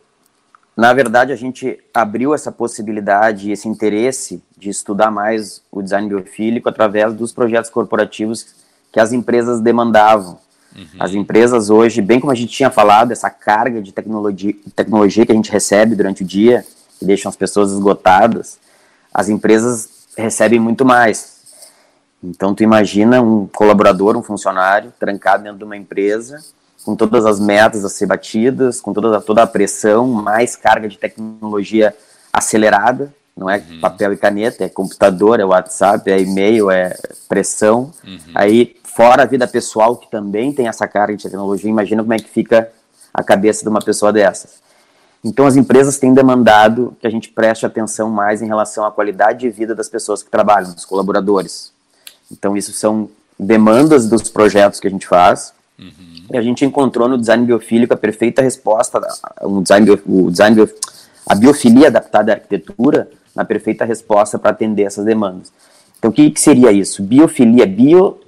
na verdade, a gente abriu essa possibilidade, esse interesse de estudar mais o design biofílico através dos projetos corporativos que as empresas demandavam. Uhum. As empresas hoje, bem como a gente tinha falado, essa carga de tecnologia, tecnologia que a gente recebe durante o dia, que deixam as pessoas esgotadas, as empresas recebem muito mais. Então, tu imagina um colaborador, um funcionário, trancado dentro de uma empresa, com todas as metas a ser batidas, com toda, toda a pressão, mais carga de tecnologia acelerada, não é uhum. papel e caneta, é computador, é WhatsApp, é e-mail, é pressão. Uhum. Aí, fora a vida pessoal, que também tem essa carga de tecnologia, imagina como é que fica a cabeça de uma pessoa dessas. Então, as empresas têm demandado que a gente preste atenção mais em relação à qualidade de vida das pessoas que trabalham, dos colaboradores. Então, isso são demandas dos projetos que a gente faz. Uhum. E a gente encontrou no design biofílico a perfeita resposta, um design, bio, o design bio, a biofilia adaptada à arquitetura, na perfeita resposta para atender essas demandas. Então, o que, que seria isso? Biofilia, bio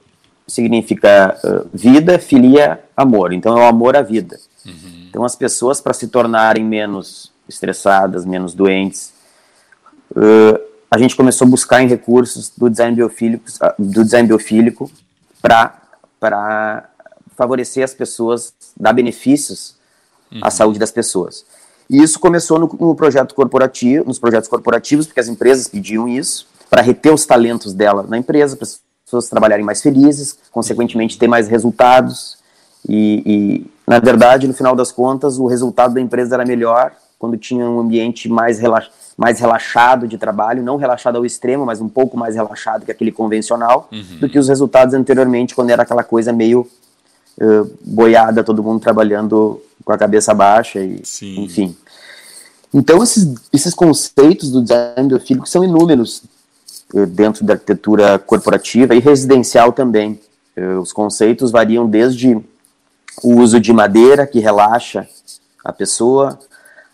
significa uh, vida, filia, amor. Então, é o amor à vida. Uhum. Então, as pessoas, para se tornarem menos estressadas, menos doentes, uh, a gente começou a buscar em recursos do design biofílico, ah, do design biofílico para favorecer as pessoas, dar benefícios uhum. à saúde das pessoas. E isso começou no, no, projeto corporativo, nos projetos corporativos, porque as empresas pediam isso para reter os talentos dela na empresa, para as pessoas trabalharem mais felizes, consequentemente ter mais resultados e, e, na verdade, no final das contas, o resultado da empresa era melhor quando tinha um ambiente mais, relax, mais relaxado de trabalho, não relaxado ao extremo, mas um pouco mais relaxado que aquele convencional, uhum. do que os resultados anteriormente, quando era aquela coisa meio uh, boiada, todo mundo trabalhando com a cabeça baixa, e, Sim. enfim. Então, esses, esses conceitos do design biofílico são inúmeros uh, dentro da arquitetura corporativa e residencial também. Uh, os conceitos variam desde o uso de madeira, que relaxa a pessoa,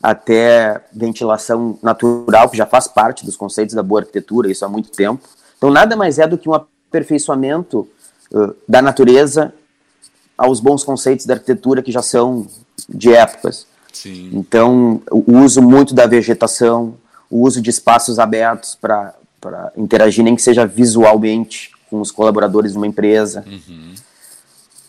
até ventilação natural, que já faz parte dos conceitos da boa arquitetura, isso há muito tempo. Então, nada mais é do que um aperfeiçoamento uh, da natureza aos bons conceitos da arquitetura que já são de épocas. Sim. Então, o uso muito da vegetação, o uso de espaços abertos para interagir, nem que seja visualmente, com os colaboradores de uma empresa. Uhum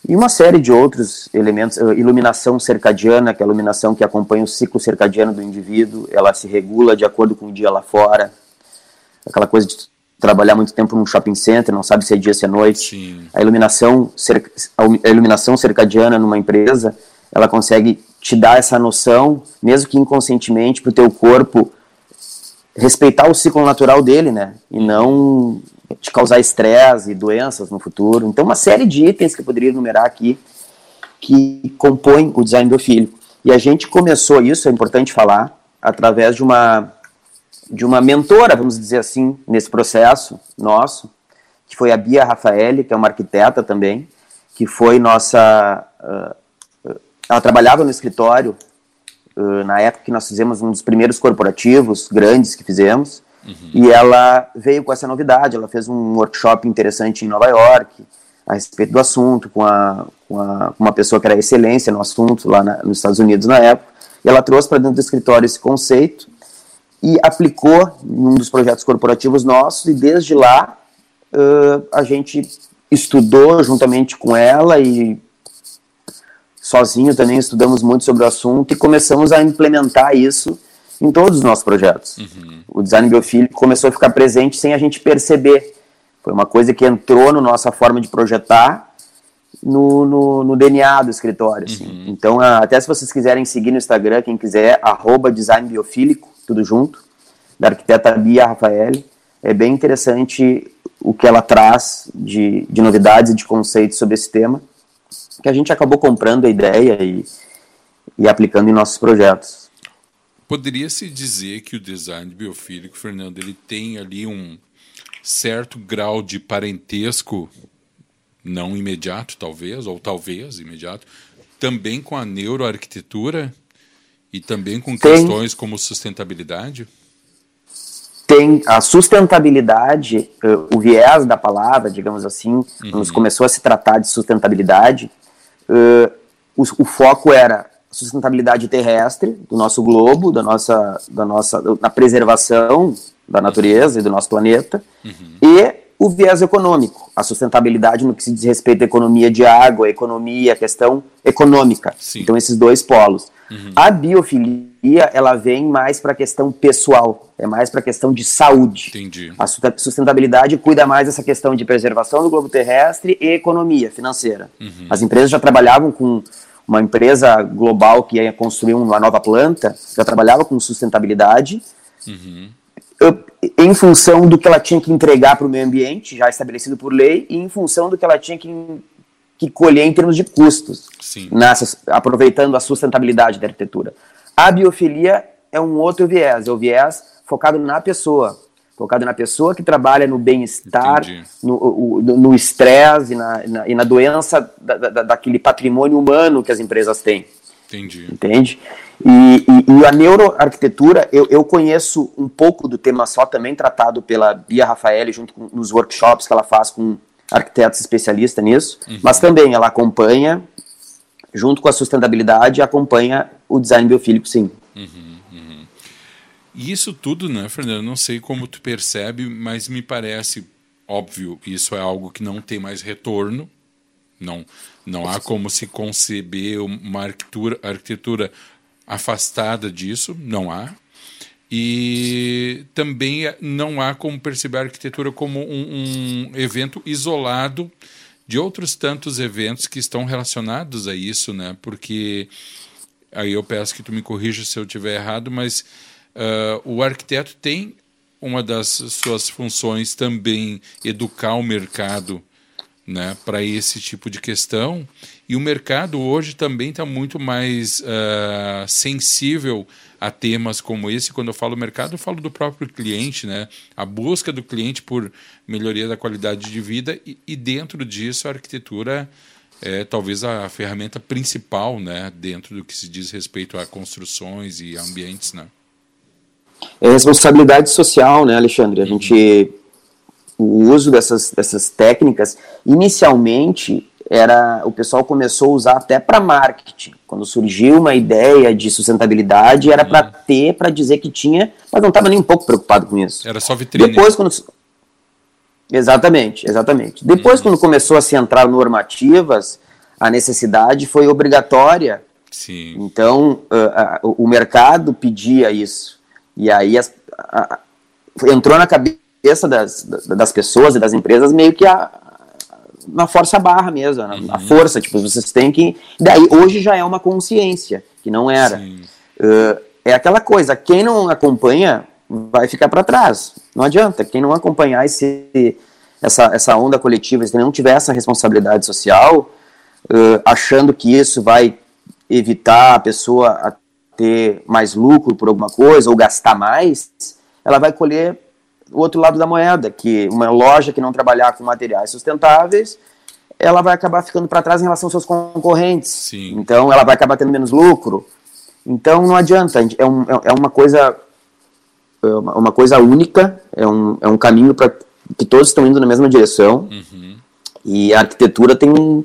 e uma série de outros elementos, eh, iluminação circadiana, que é a iluminação que acompanha o ciclo circadiano do indivíduo, ela se regula de acordo com o dia lá fora, aquela coisa de trabalhar muito tempo num shopping center, não sabe se é dia, se é noite, Sim. a iluminação, a iluminação circadiana numa empresa, ela consegue te dar essa noção, mesmo que inconscientemente, para o teu corpo respeitar o ciclo natural dele, né? E não te causar estresse e doenças no futuro. Então, uma série de itens que eu poderia enumerar aqui que compõem o design biofílico. E a gente começou isso, é importante falar, através de uma de uma mentora, vamos dizer assim, nesse processo nosso, que foi a Bia Rafaeli, que é uma arquiteta também, que foi nossa. Uh, ela trabalhava no escritório uh, na época que nós fizemos um dos primeiros corporativos grandes que fizemos, uhum. e ela veio com essa novidade. Ela fez um workshop interessante em Nova York a respeito do assunto, com, a, com, a, uma pessoa que era excelência no assunto lá na, nos Estados Unidos na época. E ela trouxe para dentro do escritório esse conceito e aplicou em um dos projetos corporativos nossos, e desde lá uh, a gente estudou juntamente com ela e sozinho também estudamos muito sobre o assunto e começamos a implementar isso em todos os nossos projetos. Uhum. O design biofílico começou a ficar presente sem a gente perceber. Foi uma coisa que entrou na nossa forma de projetar, no, no, no DNA do escritório. Assim. Uhum. Então, até se vocês quiserem seguir no Instagram, quem quiser, arroba design biofílico, tudo junto, da arquiteta Bia Rafael. É bem interessante o que ela traz de, de novidades e de conceitos sobre esse tema, que a gente acabou comprando a ideia e, e aplicando em nossos projetos. Poderia-se dizer que o design biofílico, Fernando, ele tem ali um certo grau de parentesco, não imediato talvez, ou talvez imediato, também com a neuroarquitetura e também com tem. questões como sustentabilidade? tem a sustentabilidade, eh, o viés da palavra, digamos assim, uhum. quando começou a se tratar de sustentabilidade, uh, o, o, foco era sustentabilidade terrestre do nosso globo, da nossa, da nossa, na preservação da natureza e do nosso planeta, uhum. e o viés econômico, a sustentabilidade no que se diz respeito à economia de água, economia, a questão econômica. Sim. Então, esses dois polos. Uhum. A biofilia, ela vem mais para a questão pessoal, é mais para a questão de saúde. Entendi. A sustentabilidade cuida mais dessa questão de preservação do globo terrestre e economia financeira. Uhum. As empresas já trabalhavam com uma empresa global que ia construir uma nova planta, já trabalhava com sustentabilidade. Uhum em função do que ela tinha que entregar para o meio ambiente, já estabelecido por lei, e em função do que ela tinha que, que colher em termos de custos, nessas, aproveitando a sustentabilidade da arquitetura. A biofilia é um outro viés, é o viés focado na pessoa, focado na pessoa que trabalha no bem-estar, no estresse e e na doença da, da, daquele patrimônio humano que as empresas têm. Entendi. Entende? E, e, e, a neuroarquitetura, eu, eu conheço um pouco do tema só também tratado pela Bia Rafael, junto com nos workshops que ela faz com arquitetos especialistas nisso, uhum. mas também ela acompanha, junto com a sustentabilidade, acompanha o design biofílico, sim. Uhum. E isso tudo, né, Fernando? Não sei como tu percebe, mas me parece óbvio, isso é algo que não tem mais retorno, não, não há como se conceber uma arquitetura, arquitetura afastada disso, não há. E também não há como perceber a arquitetura como um, um evento isolado de outros tantos eventos que estão relacionados a isso, né? Porque aí eu peço que tu me corrija se eu estiver errado, mas o arquiteto tem uma das suas funções também educar o mercado né, para esse tipo de questão. E o mercado hoje também está muito mais uh, sensível a temas como esse. Quando eu falo mercado, eu falo do próprio cliente, né? a busca do cliente por melhoria da qualidade de vida, e, e dentro disso a arquitetura é talvez a ferramenta principal né, dentro do que se diz respeito a construções e ambientes. Né? É responsabilidade social, né, Alexandre? A gente o uso dessas, dessas técnicas, inicialmente era o pessoal começou a usar até para marketing. Quando surgiu uma ideia de sustentabilidade, era para uhum. ter, para dizer que tinha, mas não estava nem um pouco preocupado com isso. Era só vitrine. Depois, quando. Exatamente, exatamente. Depois, uhum. quando começou a se entrar normativas, a necessidade foi obrigatória. Sim. Então, uh, uh, o mercado pedia isso. E aí as, uh, entrou na cabeça das, das pessoas e das empresas meio que a, na força barra mesmo, na, uhum. força, tipo, vocês têm que. Daí hoje já é uma consciência, que não era. Uh, é aquela coisa, quem não acompanha vai ficar para trás. Não adianta. Quem não acompanhar esse, essa, essa onda coletiva, se não tiver essa responsabilidade social, uh, achando que isso vai evitar a pessoa a ter mais lucro por alguma coisa ou gastar mais, ela vai colher o outro lado da moeda, que uma loja que não trabalhar com materiais sustentáveis, ela vai acabar ficando para trás em relação aos seus concorrentes. Sim. Então, ela vai acabar tendo menos lucro. Então, não adianta. É, um, é uma coisa é uma coisa única, é um, é um caminho para que todos estão indo na mesma direção. Uhum. E a arquitetura tem um,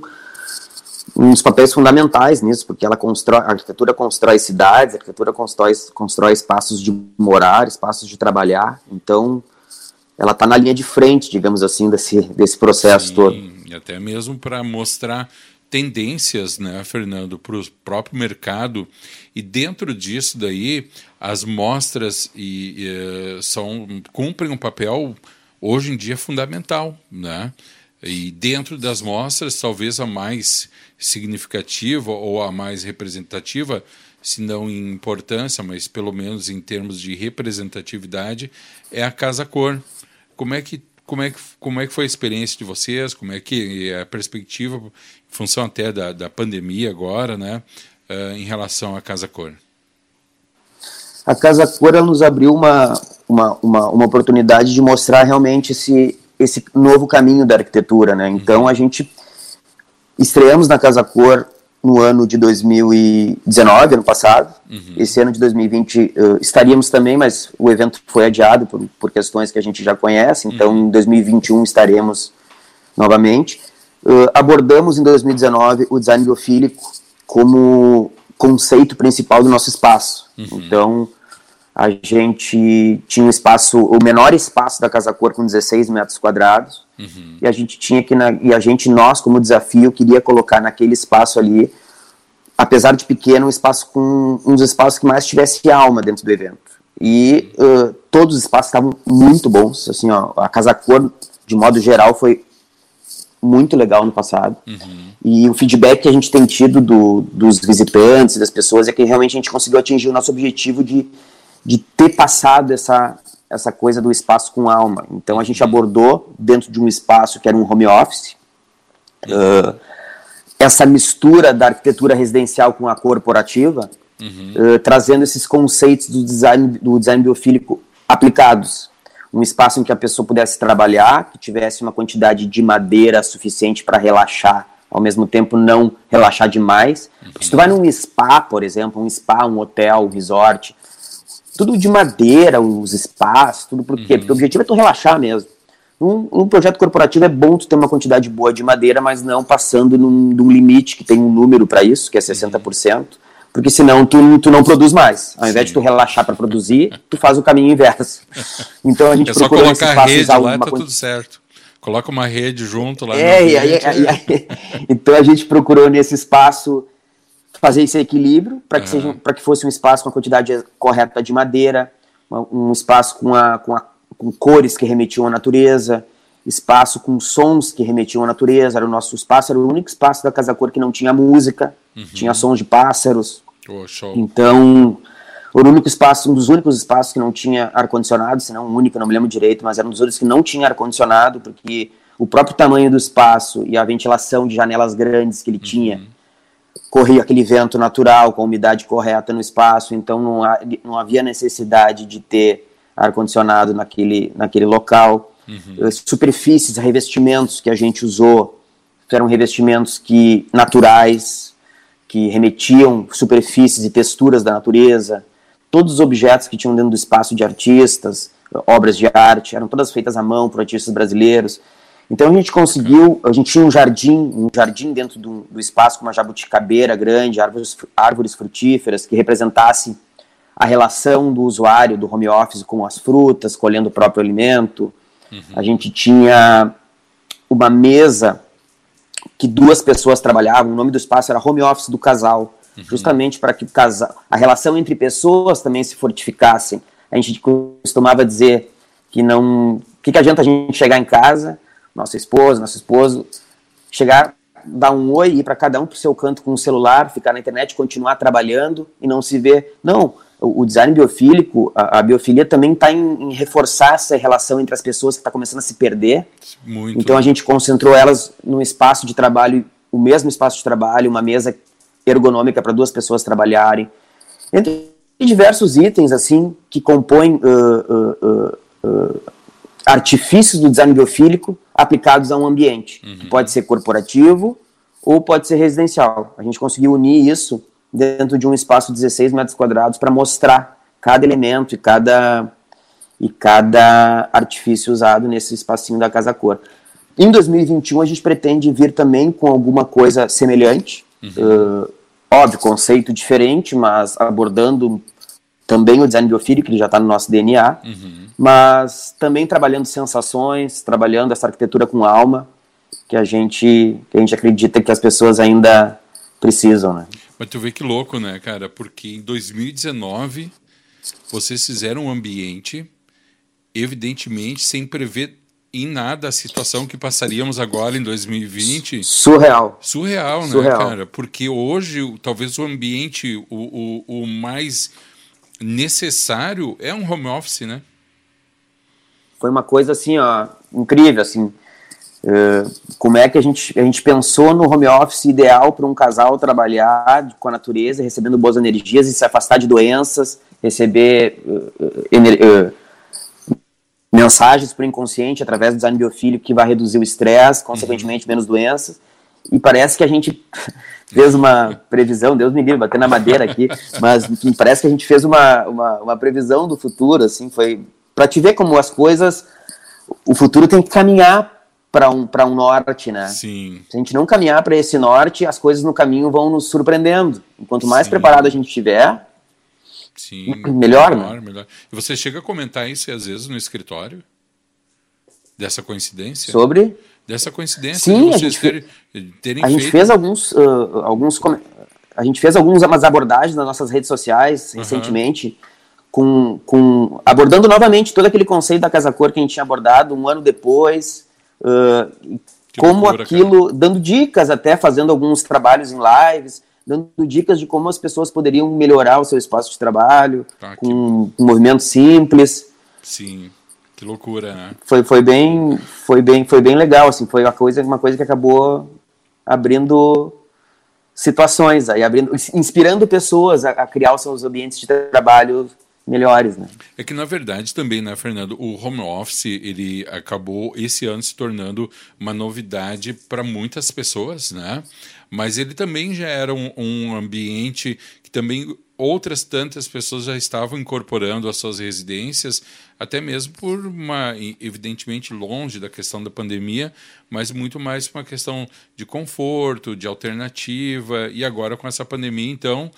uns papéis fundamentais nisso, porque ela constrói, a arquitetura constrói cidades, a arquitetura constrói, constrói espaços de morar, espaços de trabalhar. Então, ela está na linha de frente, digamos assim, desse, desse processo Sim, todo. Até mesmo para mostrar tendências, né, Fernando, para o próprio mercado. E dentro disso daí, as mostras e, e, são, cumprem um papel hoje em dia fundamental, né? E dentro das mostras, talvez a mais significativa ou a mais representativa, se não em importância, mas pelo menos em termos de representatividade, é a Casa Cor. Como é que como é que, como é que foi a experiência de vocês? Como é que é a perspectiva, em função até da, da pandemia agora, né, uh, em relação à Casa Cor? A Casa Cor nos abriu uma, uma, uma, uma, oportunidade de mostrar realmente esse, esse novo caminho da arquitetura, né? Então uhum. a gente estreamos na Casa Cor no ano de 2019, ano passado. Uhum. Esse ano de 2020 uh, estaríamos também, mas o evento foi adiado por, por questões que a gente já conhece, então uhum. em 2021 estaremos novamente. Uh, abordamos em 2019 o design biofílico como conceito principal do nosso espaço. Uhum. Então, a gente tinha um espaço, o menor espaço da Casa Cor com 16 metros quadrados, uhum. e a gente tinha que, na, e a gente, nós como desafio, queria colocar naquele espaço ali, apesar de pequeno, um espaço com um dos espaços que mais tivesse alma dentro do evento. E uh, todos os espaços estavam muito bons, assim, ó, a Casa Cor, de modo geral, foi muito legal no passado. Uhum. E o feedback que a gente tem tido do, dos visitantes, das pessoas, é que realmente a gente conseguiu atingir o nosso objetivo de de ter passado essa, essa coisa do espaço com alma. Então a gente abordou dentro de um espaço que era um home office, uh, essa mistura da arquitetura residencial com a corporativa, uhum. uh, trazendo esses conceitos do design, do design biofílico aplicados. Um espaço em que a pessoa pudesse trabalhar, que tivesse uma quantidade de madeira suficiente para relaxar, ao mesmo tempo não relaxar demais. Uhum. Se tu vai num spa, por exemplo, um spa, um hotel, um resort, tudo de madeira, os espaços, tudo por quê? Uhum. Porque o objetivo é tu relaxar mesmo. Um, um, projeto corporativo é bom tu ter uma quantidade boa de madeira, mas não passando num, num limite que tem um número para isso, que é 60%, uhum. porque senão tu, tu não produz mais. Ao invés Sim. de tu relaxar para produzir, tu faz o caminho inverso. Então a gente é só colocar a rede lá, tá tudo certo. Coloca uma rede junto lá. É, e aí, aí, então a gente procurou nesse espaço fazer esse equilíbrio para que, uhum. seja, que fosse um espaço com a quantidade correta de madeira, um espaço com, a, com, a, com cores que remetiam à natureza, espaço com sons que remetiam à natureza. Era o nosso espaço, era o único espaço da Casa Cor que não tinha música, uhum. tinha sons de pássaros. Oh, então, o único espaço, um dos únicos espaços que não tinha ar-condicionado, se não o único, não me lembro direito, mas era um dos únicos que não tinha ar-condicionado, porque o próprio tamanho do espaço e a ventilação de janelas grandes que ele uhum. tinha corria aquele vento natural, com a umidade correta no espaço, então não, há, não havia necessidade de ter ar-condicionado naquele, naquele local. Uhum. Superfícies, revestimentos que a gente usou, eram revestimentos que naturais, que remetiam superfícies e texturas da natureza. Todos os objetos que tinham dentro do espaço de artistas, obras de arte, eram todas feitas à mão por artistas brasileiros. Então a gente conseguiu, a gente tinha um jardim, um jardim dentro do, do espaço com uma jabuticabeira grande, árvores, árvores frutíferas que representasse a relação do usuário do home office com as frutas, colhendo o próprio alimento. Uhum. A gente tinha uma mesa que duas pessoas trabalhavam, o nome do espaço era home office do casal, uhum. justamente para que o casal, a relação entre pessoas também se fortificasse. A gente costumava dizer que não, o que, que adianta a gente chegar em casa nossa esposa, nosso esposo, chegar, dar um oi, ir para cada um para o seu canto com o celular, ficar na internet, continuar trabalhando e não se ver. Não, o, design biofílico, a, a biofilia também está em, em, reforçar essa relação entre as pessoas que está começando a se perder. Muito. Então a gente concentrou elas num espaço de trabalho, o mesmo espaço de trabalho, uma mesa ergonômica para duas pessoas trabalharem. Entre diversos itens assim que compõem uh, uh, uh, artifícios do design biofílico aplicados a um ambiente, uhum. que pode ser corporativo ou pode ser residencial. A gente conseguiu unir isso dentro de um espaço de 16 metros quadrados para mostrar cada elemento e cada, e cada artifício usado nesse espacinho da Casa Cor. Em 2021 a gente pretende vir também com alguma coisa semelhante, uhum. uh, óbvio, conceito diferente, mas abordando também o design biofílico, que já está no nosso DNA, uhum. Mas também trabalhando sensações, trabalhando essa arquitetura com alma, que a gente, que a gente acredita que as pessoas ainda precisam, né? Mas tu vê que louco, né, cara? Porque em 2019 vocês fizeram um ambiente, evidentemente, sem prever em nada a situação que passaríamos agora em 2020. Surreal. Surreal, né, Surreal. cara? Porque hoje, talvez o ambiente, o, o, o mais necessário é um home office, né? Foi uma coisa assim, ó, incrível, assim. Uh, como é que a gente, a gente pensou no home office ideal para um casal trabalhar com a natureza, recebendo boas energias e se afastar de doenças, receber uh, uh, mensagens para o inconsciente através do design biofílico que vai reduzir o estresse, consequentemente menos doenças. E parece que a gente fez uma previsão, Deus me livre, bater na madeira aqui, mas parece que a gente fez uma, uma, uma previsão do futuro, assim, foi para te ver como as coisas, o futuro tem que caminhar para um, um norte, né? Sim. Se a gente não caminhar para esse norte, as coisas no caminho vão nos surpreendendo. Enquanto mais Sim. preparado a gente estiver, Sim, melhor, melhor, né? Melhor. E você chega a comentar isso às vezes no escritório? Dessa coincidência? Sobre? Dessa coincidência Sim, vocês a gente, terem, terem a feito... gente fez alguns, uh, alguns a gente fez algumas abordagens nas nossas redes sociais uhum. Com, com abordando novamente todo aquele conceito da casa cor que a gente tinha abordado um ano depois uh, como loucura, aquilo cara. dando dicas até fazendo alguns trabalhos em lives dando dicas de como as pessoas poderiam melhorar o seu espaço de trabalho tá, com um movimento simples sim que loucura, né? Foi, foi bem, foi bem, foi bem legal, assim, foi uma coisa, uma coisa que acabou abrindo situações aí, abrindo, inspirando pessoas a, a criar os seus ambientes de trabalho melhores, né? É que na verdade também, né, Fernando, o home office ele acabou esse ano se tornando uma novidade para muitas pessoas, né? Mas ele também já era um, um ambiente que também outras tantas pessoas já estavam incorporando às suas residências, até mesmo por uma, evidentemente, longe da questão da pandemia, mas muito mais uma questão de conforto, de alternativa, e agora com essa pandemia, então,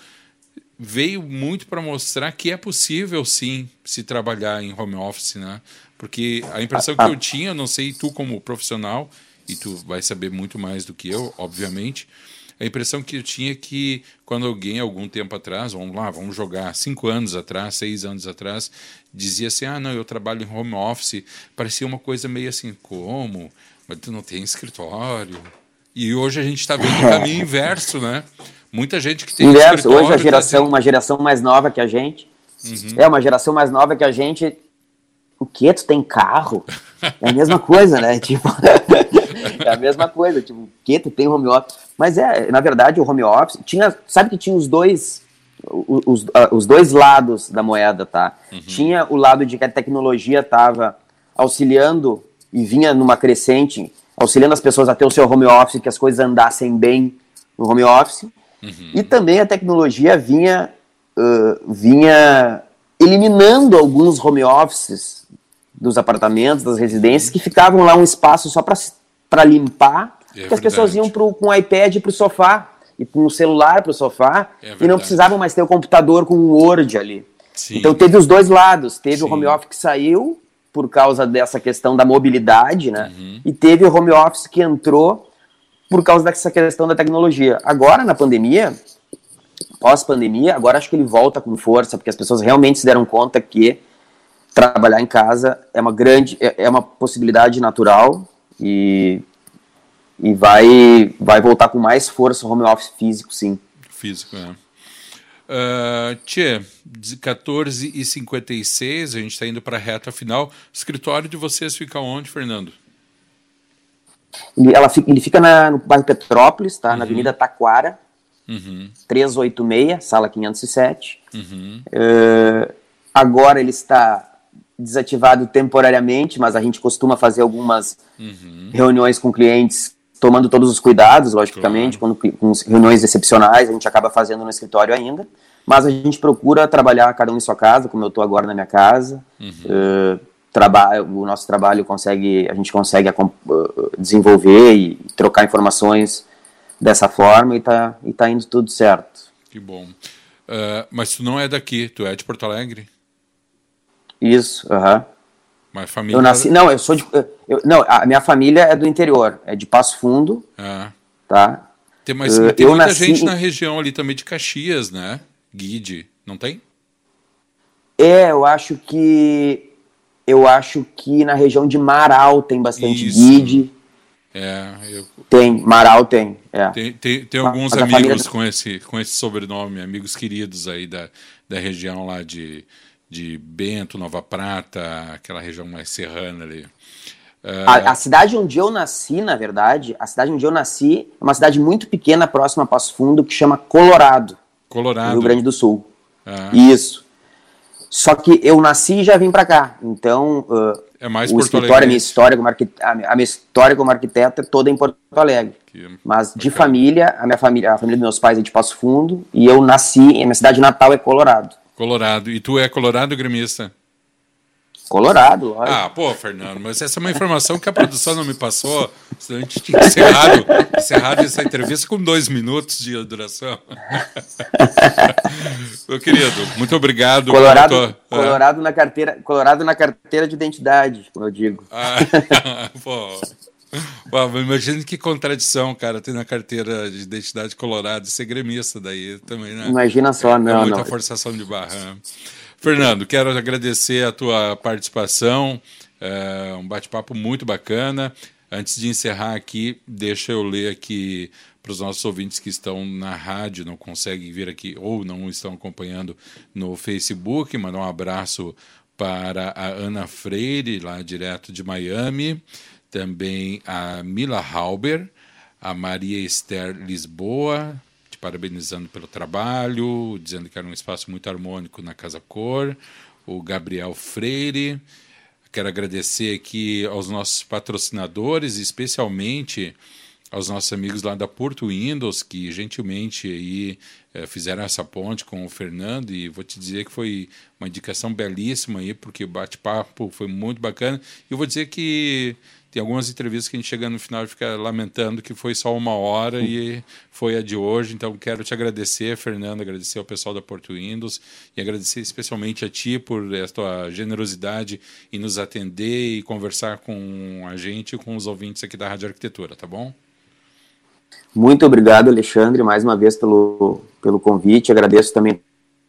veio muito para mostrar que é possível sim se trabalhar em home office, né? Porque a impressão que eu tinha, não sei tu como profissional, e tu vai saber muito mais do que eu, obviamente, a impressão que eu tinha é que quando alguém, algum tempo atrás, vamos lá, vamos jogar, cinco anos atrás, seis anos atrás, dizia assim: ah, não, eu trabalho em home office, parecia uma coisa meio assim, como? Mas tu não tem escritório. E hoje a gente está vendo o caminho inverso, né? Muita gente que tem inverso. Hoje a tá geração, tá uma geração mais nova que a gente, uhum. é uma geração mais nova que a gente. O que? Tu tem carro? É a mesma coisa, né? Tipo, é a mesma coisa. Tipo, o que? Tu tem home office? Mas é, na verdade, o home office tinha, sabe que tinha os dois, os, os dois lados da moeda, tá? Uhum. Tinha o lado de que a tecnologia estava auxiliando e vinha numa crescente, auxiliando as pessoas a ter o seu home office, que as coisas andassem bem no home office. Uhum. E também a tecnologia vinha, uh, vinha eliminando alguns home offices dos apartamentos, das residências, que ficavam lá um espaço só para limpar é que as pessoas iam pro, com o iPad para o sofá e com o celular para o sofá é e não precisavam mais ter o computador com o Word ali. Sim. Então teve os dois lados. Teve Sim. o home office que saiu por causa dessa questão da mobilidade, né? Uhum. E teve o home office que entrou por causa dessa questão da tecnologia. Agora, na pandemia, pós-pandemia, agora acho que ele volta com força, porque as pessoas realmente se deram conta que trabalhar em casa é uma grande, é, é uma possibilidade natural e e vai, vai voltar com mais força o home office físico, sim. Físico, é. Uh, tchê, 14h56, a gente está indo para a reta final. O escritório de vocês fica onde, Fernando? Ele, ela fica, ele fica na, no bairro Petrópolis, tá? Uhum. Na Avenida Taquara, uhum. 386, sala 507. Uhum. Uh, agora ele está desativado temporariamente, mas a gente costuma fazer algumas uhum. reuniões com clientes tomando todos os cuidados, logicamente, claro. quando, com reuniões excepcionais, a gente acaba fazendo no escritório ainda, mas a gente procura trabalhar cada um em sua casa, como eu estou agora na minha casa. Uhum. Uh, traba o nosso trabalho consegue, a gente consegue uh, desenvolver e trocar informações dessa forma e está e tá indo tudo certo. Que bom. Uh, mas tu não é daqui, tu é de Porto Alegre? Isso, aham. Uh -huh. Mas família. Eu nasci. Não, eu sou de. Eu, não, a minha família é do interior, é de Passo Fundo. Ah. Tá? Tem, mas, uh, tem muita nasci... gente na região ali também de Caxias, né? Guide, não tem? É, eu acho que. Eu acho que na região de Marau tem bastante Isso. guide. É, eu... Tem, Marau tem. É. Tem, tem, tem alguns amigos família... com, esse, com esse sobrenome, amigos queridos aí da, da região lá de, de Bento, Nova Prata, aquela região mais serrana ali. Uh... A, a, cidade onde eu nasci, na verdade, a cidade onde eu nasci é uma cidade muito pequena, próxima a Passo Fundo, que chama Colorado. Colorado. Rio Grande do Sul. Ah. Isso. Só que eu nasci e já vim para cá. Então, uh, é mais o Porto escritório, a minha história como arquiteta, a minha história como arquiteta é toda em Porto Alegre. Que Mas de família, a minha família, a família dos meus pais é de Passo Fundo e eu nasci, a minha cidade natal é Colorado. Colorado. E tu é colorado gremista? Colorado, lógico. Ah, pô, Fernando, mas essa é uma informação que a produção não me passou. Senão a gente tinha encerrado, encerrado essa entrevista com dois minutos de duração. Meu querido, muito obrigado. Colorado. É. Colorado, na carteira, Colorado na carteira de identidade, como eu digo. Ah, pô. Uau, imagina que contradição, cara, ter na carteira de identidade colorado e ser gremista daí também, né? Imagina só, é, não. É muita não. forçação de barra. Né? Fernando, quero agradecer a tua participação, é um bate-papo muito bacana. Antes de encerrar aqui, deixa eu ler aqui para os nossos ouvintes que estão na rádio, não conseguem vir aqui ou não estão acompanhando no Facebook. Mandar um abraço para a Ana Freire, lá direto de Miami também a Mila Halber, a Maria Esther Lisboa, parabenizando pelo trabalho, dizendo que era um espaço muito harmônico na Casa Cor, o Gabriel Freire. Quero agradecer aqui aos nossos patrocinadores, especialmente aos nossos amigos lá da Porto Windows, que gentilmente aí é, fizeram essa ponte com o Fernando, e vou te dizer que foi uma indicação belíssima aí, porque o bate-papo foi muito bacana. E vou dizer que tem algumas entrevistas que a gente chega no final e fica lamentando que foi só uma hora e foi a de hoje. Então, quero te agradecer, Fernando, agradecer ao pessoal da Porto Windows e agradecer especialmente a ti por tua generosidade em nos atender e conversar com a gente e com os ouvintes aqui da Rádio Arquitetura, tá bom? Muito obrigado, Alexandre, mais uma vez pelo, pelo convite. Agradeço também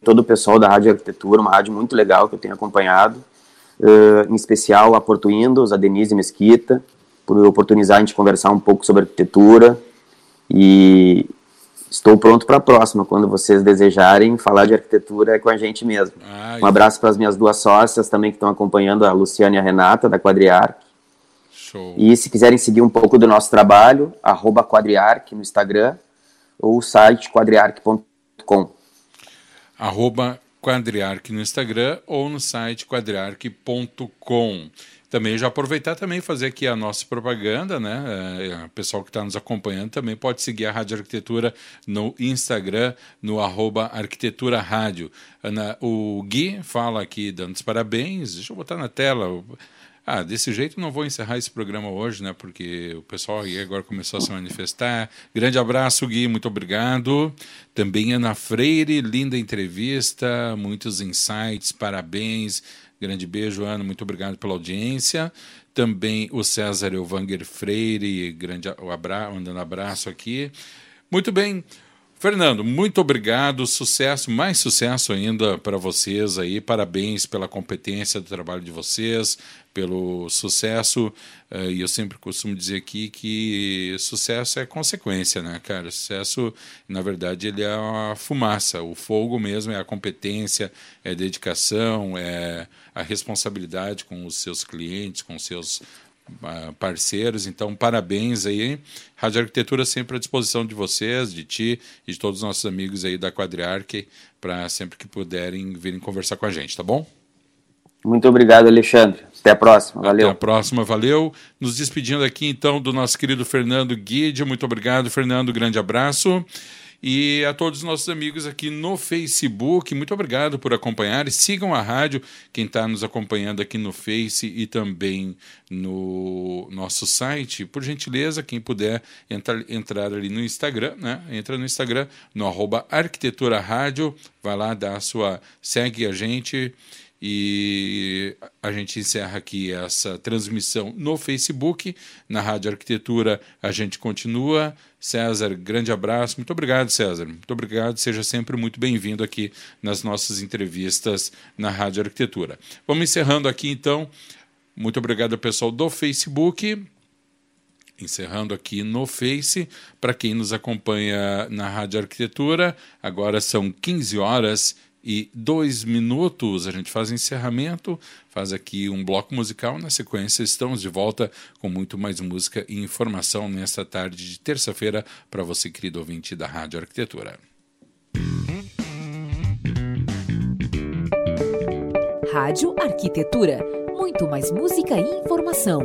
todo o pessoal da Rádio Arquitetura, uma rádio muito legal que eu tenho acompanhado uh, em especial a Porto Windows, a Denise Mesquita, por oportunizar a gente conversar um pouco sobre arquitetura e estou pronto para a próxima, quando vocês desejarem falar de arquitetura é com a gente mesmo. Ai. Um abraço para as minhas duas sócias também que estão acompanhando, a Luciana e a Renata, da Quadriarc. Show. E se quiserem seguir um pouco do nosso trabalho, arroba Quadriarc no Instagram ou o site quadriarc.com. Arroba Quadriarc no Instagram ou no site quadriarc.com. Também já aproveitar também fazer aqui a nossa propaganda, né? É, o pessoal que está nos acompanhando também pode seguir a Rádio Arquitetura no Instagram, no arroba Arquitetura Rádio. Ana, o Gui fala aqui dando os parabéns. Deixa eu botar na tela. Ah, desse jeito não vou encerrar esse programa hoje, né? Porque o pessoal aí agora começou a se manifestar. Grande abraço, Gui, muito obrigado. Também Ana Freire, linda entrevista, muitos insights, parabéns. Grande beijo, Ana, muito obrigado pela audiência. Também o César Elvanger Freire, grande abra mandando abraço aqui. Muito bem. Fernando, muito obrigado, sucesso, mais sucesso ainda para vocês aí, parabéns pela competência do trabalho de vocês, pelo sucesso, uh, e eu sempre costumo dizer aqui que sucesso é consequência, né, cara? Sucesso, na verdade, ele é a fumaça, o fogo mesmo é a competência, é a dedicação, é a responsabilidade com os seus clientes, com os seus parceiros. Então, parabéns aí. Rádio Arquitetura sempre à disposição de vocês, de ti e de todos os nossos amigos aí da Quadriarque, para sempre que puderem virem conversar com a gente, tá bom? Muito obrigado, Alexandre. Até a próxima. Valeu. Até a próxima, valeu. Nos despedindo aqui então do nosso querido Fernando Guide. Muito obrigado, Fernando. Grande abraço. E a todos os nossos amigos aqui no Facebook, muito obrigado por acompanhar. Sigam a rádio, quem está nos acompanhando aqui no Face e também no nosso site. Por gentileza, quem puder entrar, entrar ali no Instagram, né? Entra no Instagram, no arroba Arquitetura Rádio, vai lá, dá a sua. segue a gente. E a gente encerra aqui essa transmissão no Facebook. Na Rádio Arquitetura a gente continua. César, grande abraço. Muito obrigado, César. Muito obrigado. Seja sempre muito bem-vindo aqui nas nossas entrevistas na Rádio Arquitetura. Vamos encerrando aqui então. Muito obrigado ao pessoal do Facebook. Encerrando aqui no Face, para quem nos acompanha na Rádio Arquitetura, agora são 15 horas e dois minutos. A gente faz encerramento, faz aqui um bloco musical. Na sequência, estamos de volta com muito mais música e informação nesta tarde de terça-feira para você, querido ouvinte da Rádio Arquitetura. Rádio Arquitetura. Muito mais música e informação.